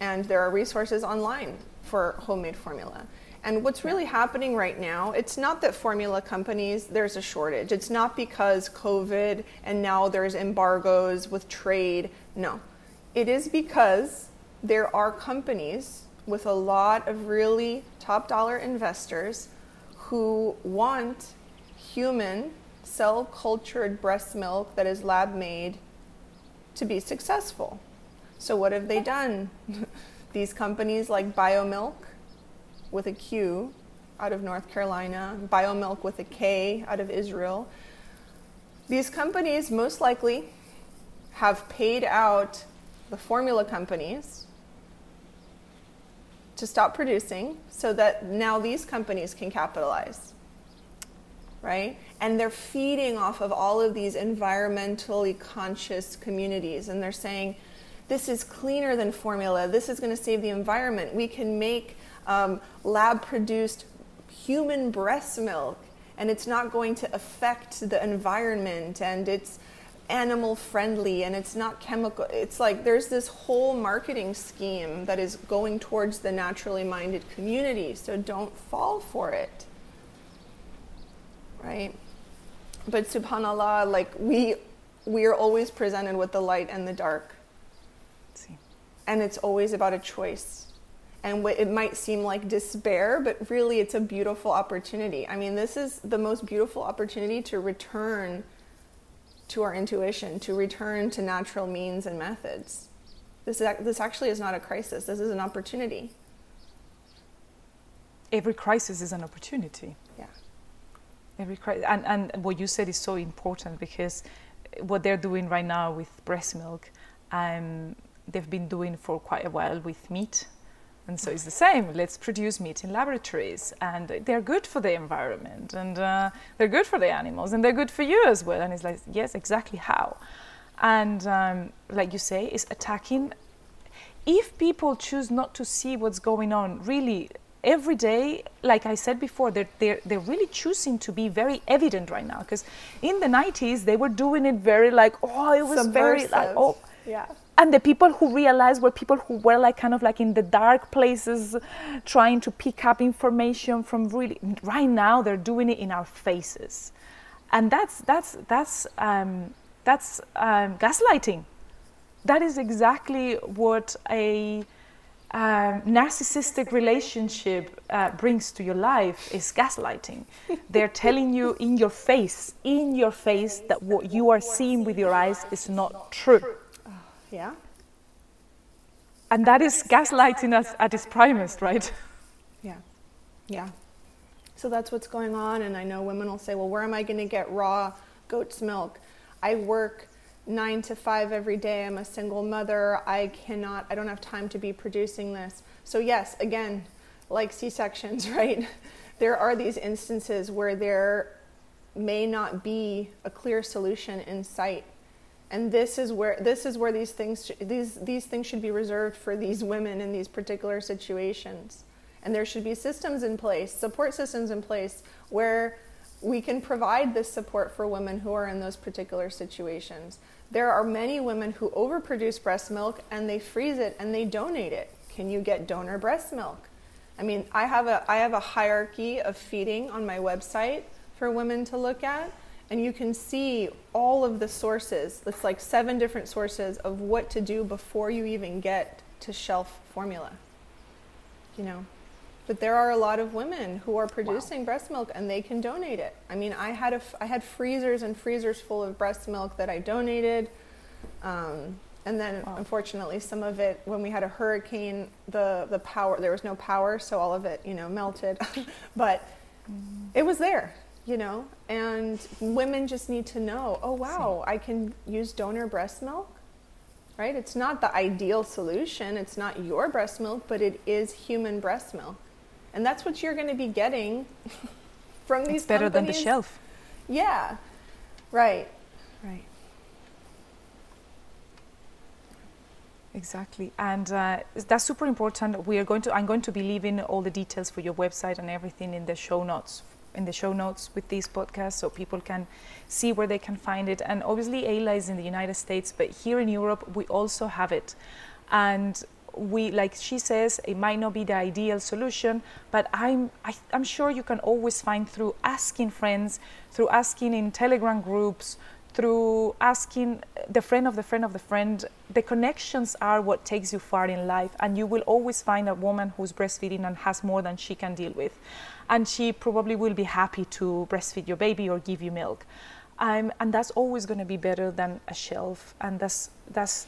And there are resources online for homemade formula. And what's really happening right now, it's not that formula companies, there's a shortage. It's not because COVID and now there's embargoes with trade. No. It is because there are companies with a lot of really top dollar investors who want human cell cultured breast milk that is lab made to be successful. So, what have they done? These companies like Biomilq with a Q out of North Carolina, Biomilk with a K out of Israel. These companies most likely have paid out the formula companies to stop producing so that now these companies can capitalize. Right? And they're feeding off of all of these environmentally conscious communities and they're saying, this is cleaner than formula. This is going to save the environment. We can make um, lab produced human breast milk and it's not going to affect the environment and it's animal friendly and it's not chemical it's like there's this whole marketing scheme that is going towards the naturally minded community so don't fall for it right but subhanallah, like we we are always presented with the light and the dark. See. And it's always about a choice. And it might seem like despair, but really it's a beautiful opportunity. I mean, this is the most beautiful opportunity to return to our intuition, to return to natural means and methods. This, is, this actually is not a crisis, this is an opportunity. Every crisis is an opportunity. Yeah. Every crisis, and, and what you said is so important because what they're doing right now with breast milk, um, they've been doing for quite a while with meat. And so it's the same. Let's produce meat in laboratories, and they're good for the environment, and uh, they're good for the animals, and they're good for you as well. And it's like, yes, exactly how. And um, like you say, is attacking. If people choose not to see what's going on, really, every day, like I said before, they're, they're, they're really choosing to be very evident right now. Because in the 90s, they were doing it very like, oh, it was very like, oh. Yeah. And the people who realized were people who were like kind of like in the dark places, trying to pick up information from really. Right now, they're doing it in our faces, and that's that's that's um, that's um, gaslighting. That is exactly what a um, narcissistic relationship uh, brings to your life is gaslighting. They're telling you in your face, in your face, that what you are seeing with your eyes is not true. Yeah. And that is gaslighting us at its primest, right? Yeah. Yeah. So that's what's going on. And I know women will say, well, where am I going to get raw goat's milk? I work nine to five every day. I'm a single mother. I cannot, I don't have time to be producing this. So, yes, again, like C sections, right? There are these instances where there may not be a clear solution in sight. And this is where this is where these things these these things should be reserved for these women in these particular situations. And there should be systems in place, support systems in place where we can provide this support for women who are in those particular situations. There are many women who overproduce breast milk and they freeze it and they donate it. Can you get donor breast milk? I mean, I have a I have a hierarchy of feeding on my website for women to look at and you can see all of the sources. It's like seven different sources of what to do before you even get to shelf formula. You know, but there are a lot of women who are producing wow. breast milk and they can donate it. I mean, I had a, I had freezers and freezers full of breast milk that I donated. Um, and then wow. unfortunately some of it when we had a hurricane the the power there was no power so all of it you know melted but mm. it was there you know and women just need to know oh wow i can use donor breast milk right? It's not the ideal solution. It's not your breast milk but it is human breast milk. And that's what you're going to be getting from these it's better companies. than the shelf. Yeah right. Right. Exactly. And uh, that's super important. We are going to i'm going to be leaving all the details for your website and everything in the show notes in the show notes with these podcasts so people can see where they can find it. And obviously, Eyla is in the United States, but here in Europe, we also have it. And we, like she says, it might not be the ideal solution, but I'm, I, am i am sure you can always find through asking friends, through asking in Telegram groups, through asking the friend of the friend of the friend, the connections are what takes you far in life, and you will always find a woman who's breastfeeding and has more than she can deal with and she probably will be happy to breastfeed your baby or give you milk. Um, and that's always going to be better than a shelf. And that's that's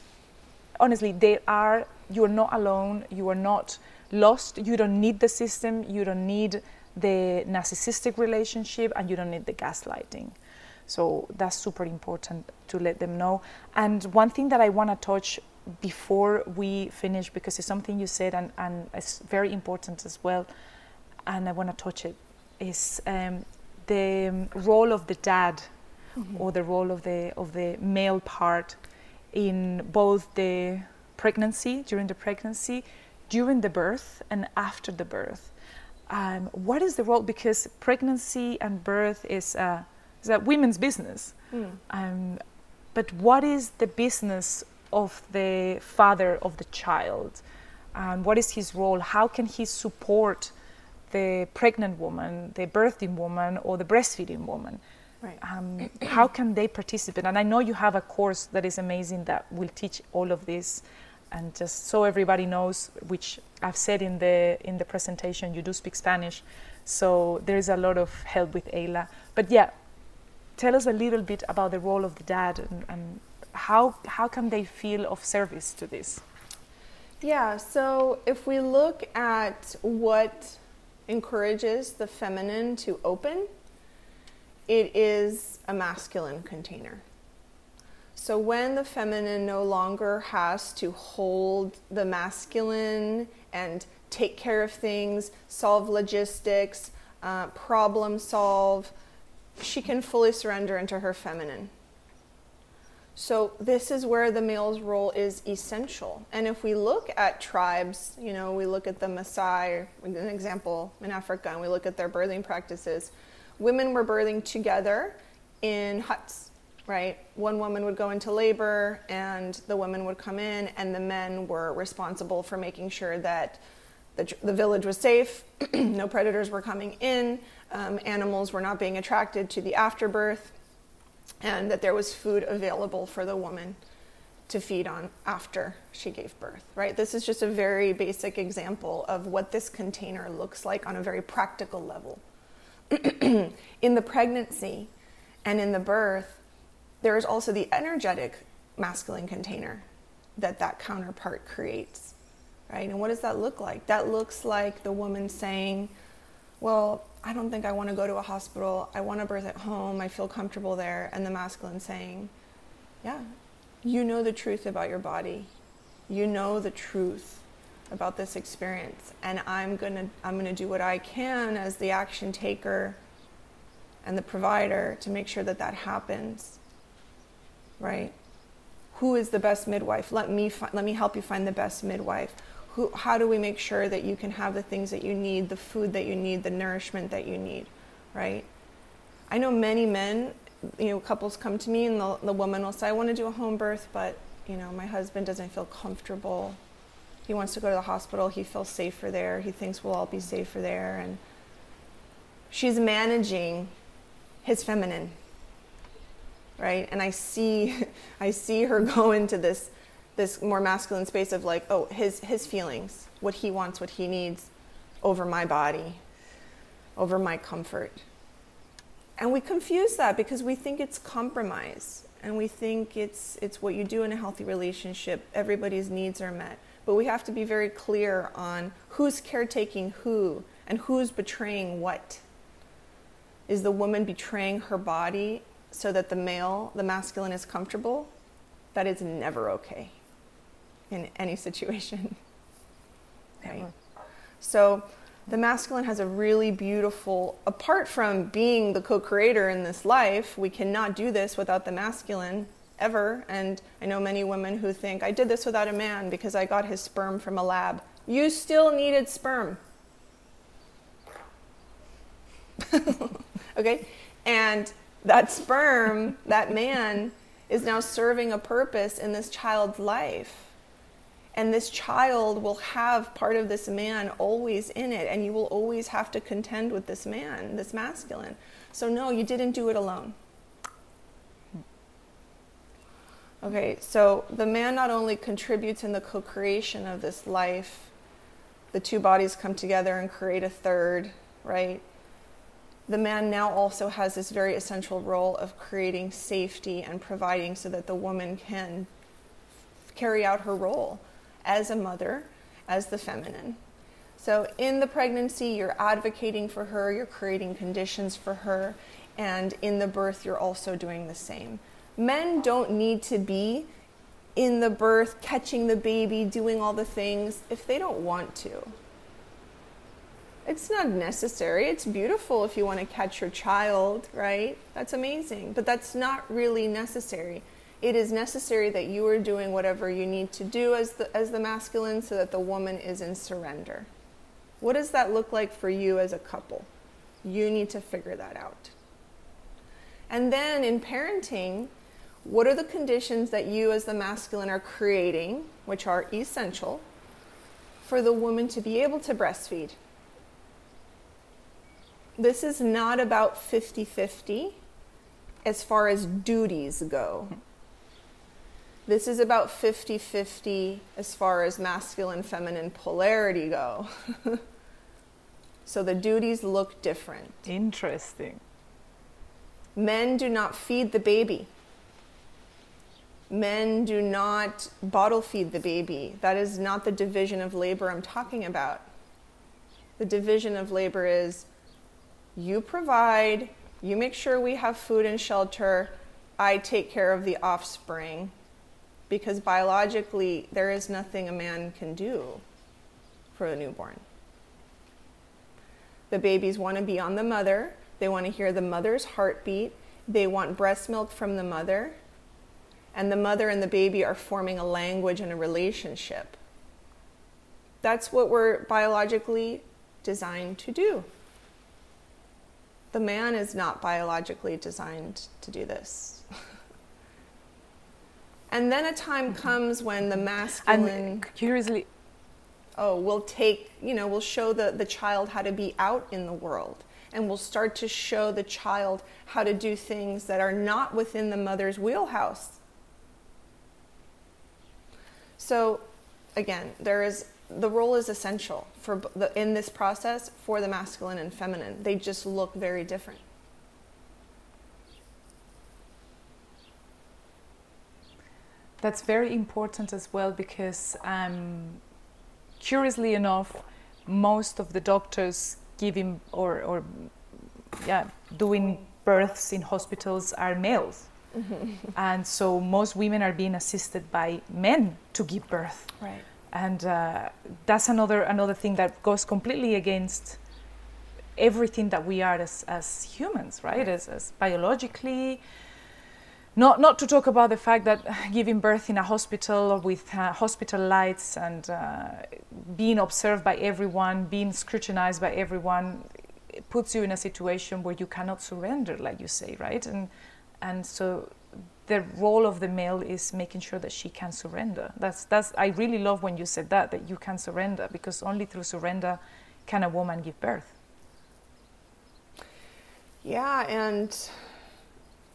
honestly, they are. You are not alone. You are not lost. You don't need the system. You don't need the narcissistic relationship, and you don't need the gaslighting. So that's super important to let them know. And one thing that I want to touch before we finish, because it's something you said, and, and it's very important as well and I want to touch it, is um, the um, role of the dad mm-hmm. or the role of the of the male part in both the pregnancy, during the pregnancy, during the birth, and after the birth. Um, what is the role? Because pregnancy and birth is a, is a women's business. Mm. Um, but what is the business of the father of the child? And what is his role? How can he support the pregnant woman, the birthing woman, or the breastfeeding woman. Right. Um, how can they participate? And I know you have a course that is amazing that will teach all of this, and just so everybody knows, which I've said in the in the presentation, you do speak Spanish, so there is a lot of help with Eyla. But yeah, tell us a little bit about the role of the dad and, and how how can they feel of service to this? Yeah. So if we look at what encourages the feminine to open it is a masculine container. So when the feminine no longer has to hold the masculine and take care of things, solve logistics, uh, problem solve, she can fully surrender into her feminine. So this is where the male's role is essential. And if we look at tribes, you know, we look at the Maasai, an example in Africa, and we look at their birthing practices, women were birthing together in huts, right? One woman would go into labor and the women would come in, and the men were responsible for making sure that the, the village was safe, no predators were coming in, um, animals were not being attracted to the afterbirth, and that there was food available for the woman to feed on after she gave birth, right? This is just a very basic example of what this container looks like on a very practical level. in the pregnancy and in the birth, there is also the energetic masculine container that that counterpart creates, right? And what does that look like? That looks like the woman saying, Well, I don't think I want to go to a hospital. I want to birth at home. I feel comfortable there. And the masculine saying, Yeah, you know the truth about your body. You know the truth about this experience and I'm going to I'm going to do what I can as the action taker and the provider to make sure that that happens. Right? Who is the best midwife? Let me fi- let me help you find the best midwife. Who, how do we make sure that you can have the things that you need, the food that you need, the nourishment that you need, right? I know many men, you know, couples come to me and the, the woman will say, I want to do a home birth, but, you know, my husband doesn't feel comfortable he wants to go to the hospital. He feels safer there. He thinks we'll all be safer there. And she's managing his feminine, right? And I see, I see her go into this, this more masculine space of like, oh, his his feelings, what he wants, what he needs, over my body, over my comfort. And we confuse that because we think it's compromise and we think it's it's what you do in a healthy relationship. Everybody's needs are met but we have to be very clear on who's caretaking who and who's betraying what. Is the woman betraying her body so that the male, the masculine, is comfortable? That is never okay in any situation. Right? So the masculine has a really beautiful, apart from being the co creator in this life, we cannot do this without the masculine ever. And I know many women who think, I did this without a man because I got his sperm from a lab. You still needed sperm. okay? And that sperm, that man, is now serving a purpose in this child's life. And this child will have part of this man always in it, and you will always have to contend with this man, this masculine. So, no, you didn't do it alone. Okay, so the man not only contributes in the co creation of this life, the two bodies come together and create a third, right? The man now also has this very essential role of creating safety and providing so that the woman can carry out her role as a mother, as the feminine. So, in the pregnancy, you're advocating for her, you're creating conditions for her, and in the birth, you're also doing the same men don't need to be in the birth, catching the baby, doing all the things if they don't want to. It's not necessary. It's beautiful if you want to catch your child, right? That's amazing. But that's not really necessary. It is necessary that you are doing whatever you need to do as the, as the masculine so that the woman is in surrender. What does that look like for you as a couple? You need to figure that out. And then in parenting, what are the conditions that you, as the masculine, are creating, which are essential, for the woman to be able to breastfeed? This is not about 50 50. as far as duties go. This is about 50 50 as far as masculine feminine polarity go. so the duties look different. Interesting. Men do not feed the baby. Men do not bottle feed the baby. That is not the division of labor I'm talking about. The division of labor is you provide, you make sure we have food and shelter, I take care of the offspring because biologically there is nothing a man can do for a newborn. The babies want to be on the mother, they want to hear the mother's heartbeat, they want breast milk from the mother, and the mother and the baby are forming a language and a relationship. That's what we're biologically designed to do. The man is not biologically designed to do this. And then a time comes when the masculine. And curiously. Oh, we'll take, you know, we'll show the, the child how to be out in the world. And we'll start to show the child how to do things that are not within the mother's wheelhouse. So, again, there is the role is essential for the, in this process for the masculine and feminine. They just look very different. That's very important as well because, um, curiously enough, most of the doctors giving or, or yeah, doing births in hospitals are males. Mm-hmm. And so most women are being assisted by men to give birth. Right. And uh, that's another another thing that goes completely against everything that we are as, as humans, right? right. As, as biologically, not, not to talk about the fact that giving birth in a hospital with uh, hospital lights and uh, being observed by everyone, being scrutinized by everyone, puts you in a situation where you cannot surrender, like you say, right? And, and so the role of the male is making sure that she can surrender. That's, that's, I really love when you said that, that you can surrender, because only through surrender can a woman give birth. Yeah, and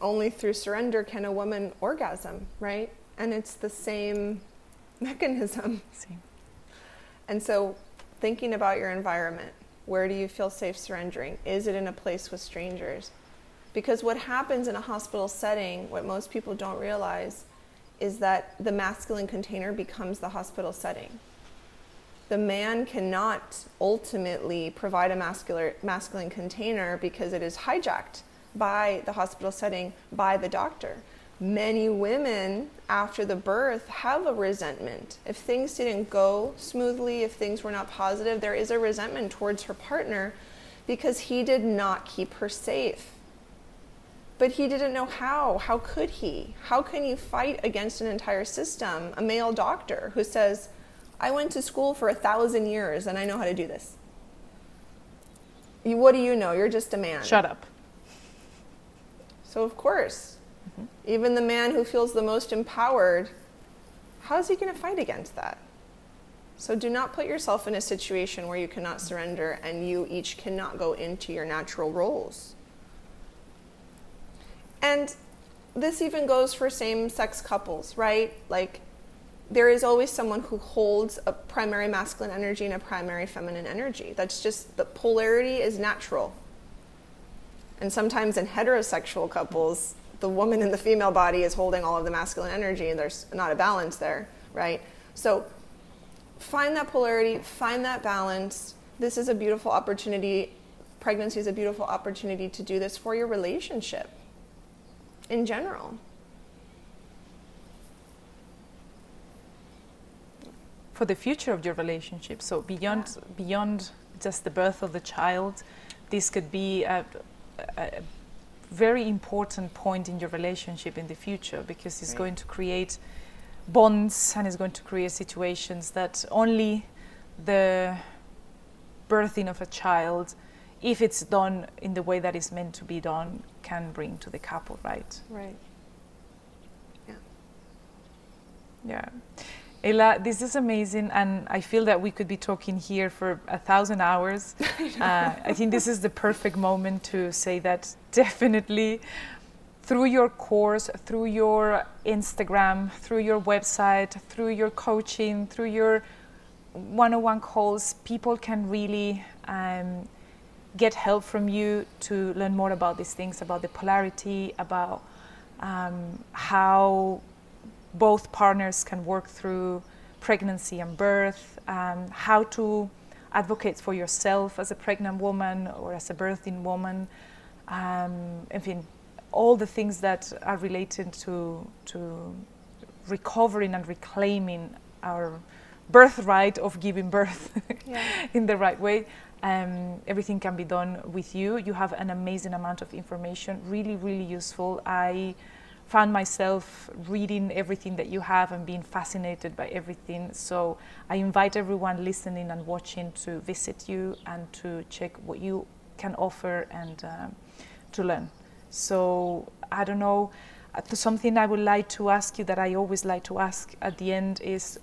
only through surrender can a woman orgasm, right? And it's the same mechanism. Same. And so, thinking about your environment, where do you feel safe surrendering? Is it in a place with strangers? Because what happens in a hospital setting, what most people don't realize, is that the masculine container becomes the hospital setting. The man cannot ultimately provide a masculine, masculine container because it is hijacked by the hospital setting by the doctor. Many women after the birth have a resentment. If things didn't go smoothly, if things were not positive, there is a resentment towards her partner because he did not keep her safe. But he didn't know how. How could he? How can you fight against an entire system, a male doctor who says, I went to school for a thousand years and I know how to do this? What do you know? You're just a man. Shut up. So, of course, mm-hmm. even the man who feels the most empowered, how's he going to fight against that? So, do not put yourself in a situation where you cannot surrender and you each cannot go into your natural roles. And this even goes for same sex couples, right? Like, there is always someone who holds a primary masculine energy and a primary feminine energy. That's just the polarity is natural. And sometimes in heterosexual couples, the woman in the female body is holding all of the masculine energy and there's not a balance there, right? So find that polarity, find that balance. This is a beautiful opportunity. Pregnancy is a beautiful opportunity to do this for your relationship in general. For the future of your relationship, so beyond yeah. beyond just the birth of the child, this could be a, a very important point in your relationship in the future because it's going to create bonds and it's going to create situations that only the birthing of a child if it's done in the way that is meant to be done can bring to the couple right? Right. Yeah yeah Eyla, this is amazing, and I feel that we could be talking here for a thousand hours. I, uh, I think this is the perfect moment to say that definitely through your course, through your Instagram, through your website, through your coaching, through your one on one calls, people can really um, get help from you to learn more about these things about the polarity, about um, how both partners can work through pregnancy and birth, um, how to advocate for yourself as a pregnant woman or as a birthing woman. Um, mean, all the things that are related to, to recovering and reclaiming our birthright of giving birth yeah. in the right way. Um, everything can be done with you. You have an amazing amount of information, really, really useful. I found myself reading everything that you have and being fascinated by everything. So I invite everyone listening and watching to visit you and to check what you can offer and um, to learn. So I don't know. Uh, something I would like to ask you that I always like to ask at the end is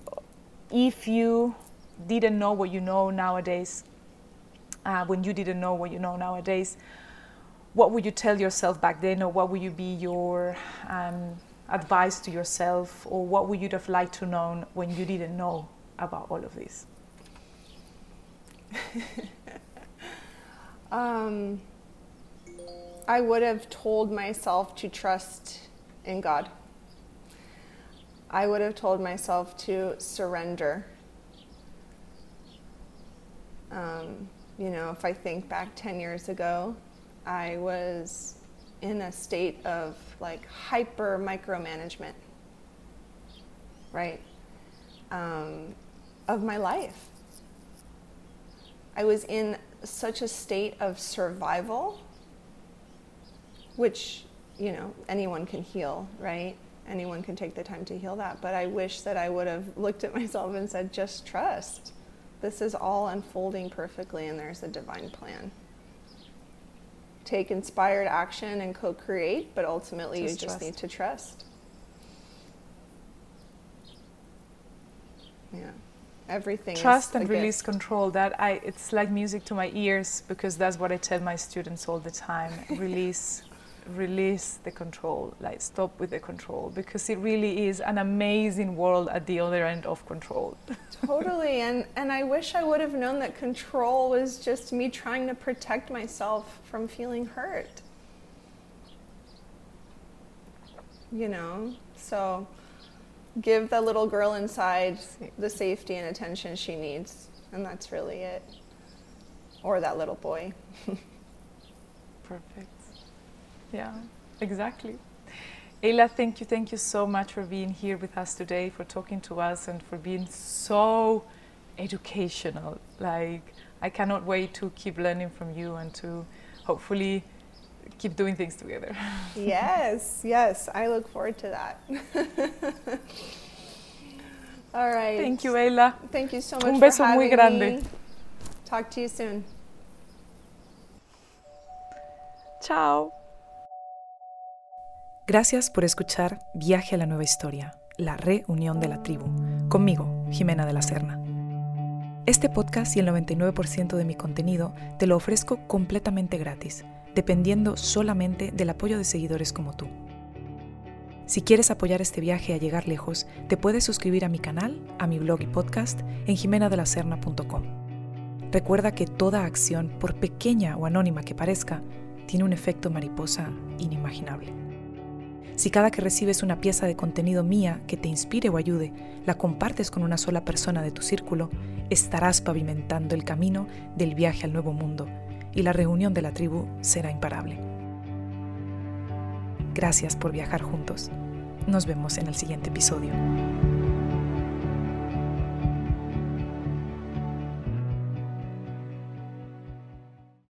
if you didn't know what you know nowadays, uh, when you didn't know what you know nowadays, what would you tell yourself back then, or what would you be your um, advice to yourself, or what would you have liked to know when you didn't know about all of this? um, I would have told myself to trust in God. I would have told myself to surrender. Um, you know, if I think back 10 years ago, I was in a state of like hyper micromanagement, right? Um, of my life. I was in such a state of survival, which, you know, anyone can heal, right? anyone can take the time to heal that. But I wish that I would have looked at myself and said, just trust. This is all unfolding perfectly, and there's a divine plan. Take inspired action and co create, but ultimately just you just trust. need to trust. Yeah. Everything trust and release gift. control that i it's like music to my ears because that's what i tell my students all the time release release the control, like stop with the control, because it really is an amazing world at the other end of control. totally, and and I wish I would have known that control was just me trying to protect myself from feeling hurt. You know, so give the little girl inside the safety and attention she needs, and that's really it. Or that little boy. Perfect. Yeah, exactly. Eyla, thank you, thank you so much for being here with us today, for talking to us, and for being so educational. Like, I cannot wait to keep learning from you and to hopefully keep doing things together. yes, yes, I look forward to that. All right. Thank you, Eyla. Thank you so much Un beso muy grande. Me. Talk to you soon. Ciao. Gracias por escuchar Viaje a la Nueva Historia, la reunión de la tribu, conmigo, Jimena de la Serna. Este podcast y el 99% de mi contenido te lo ofrezco completamente gratis, dependiendo solamente del apoyo de seguidores como tú. Si quieres apoyar este viaje a llegar lejos, te puedes suscribir a mi canal, a mi blog y podcast en jimenadelacerna.com. Recuerda que toda acción, por pequeña o anónima que parezca, tiene un efecto mariposa inimaginable. Si cada que recibes una pieza de contenido mía que te inspire o ayude, la compartes con una sola persona de tu círculo, estarás pavimentando el camino del viaje al nuevo mundo y la reunión de la tribu será imparable. Gracias por viajar juntos. Nos vemos en el siguiente episodio.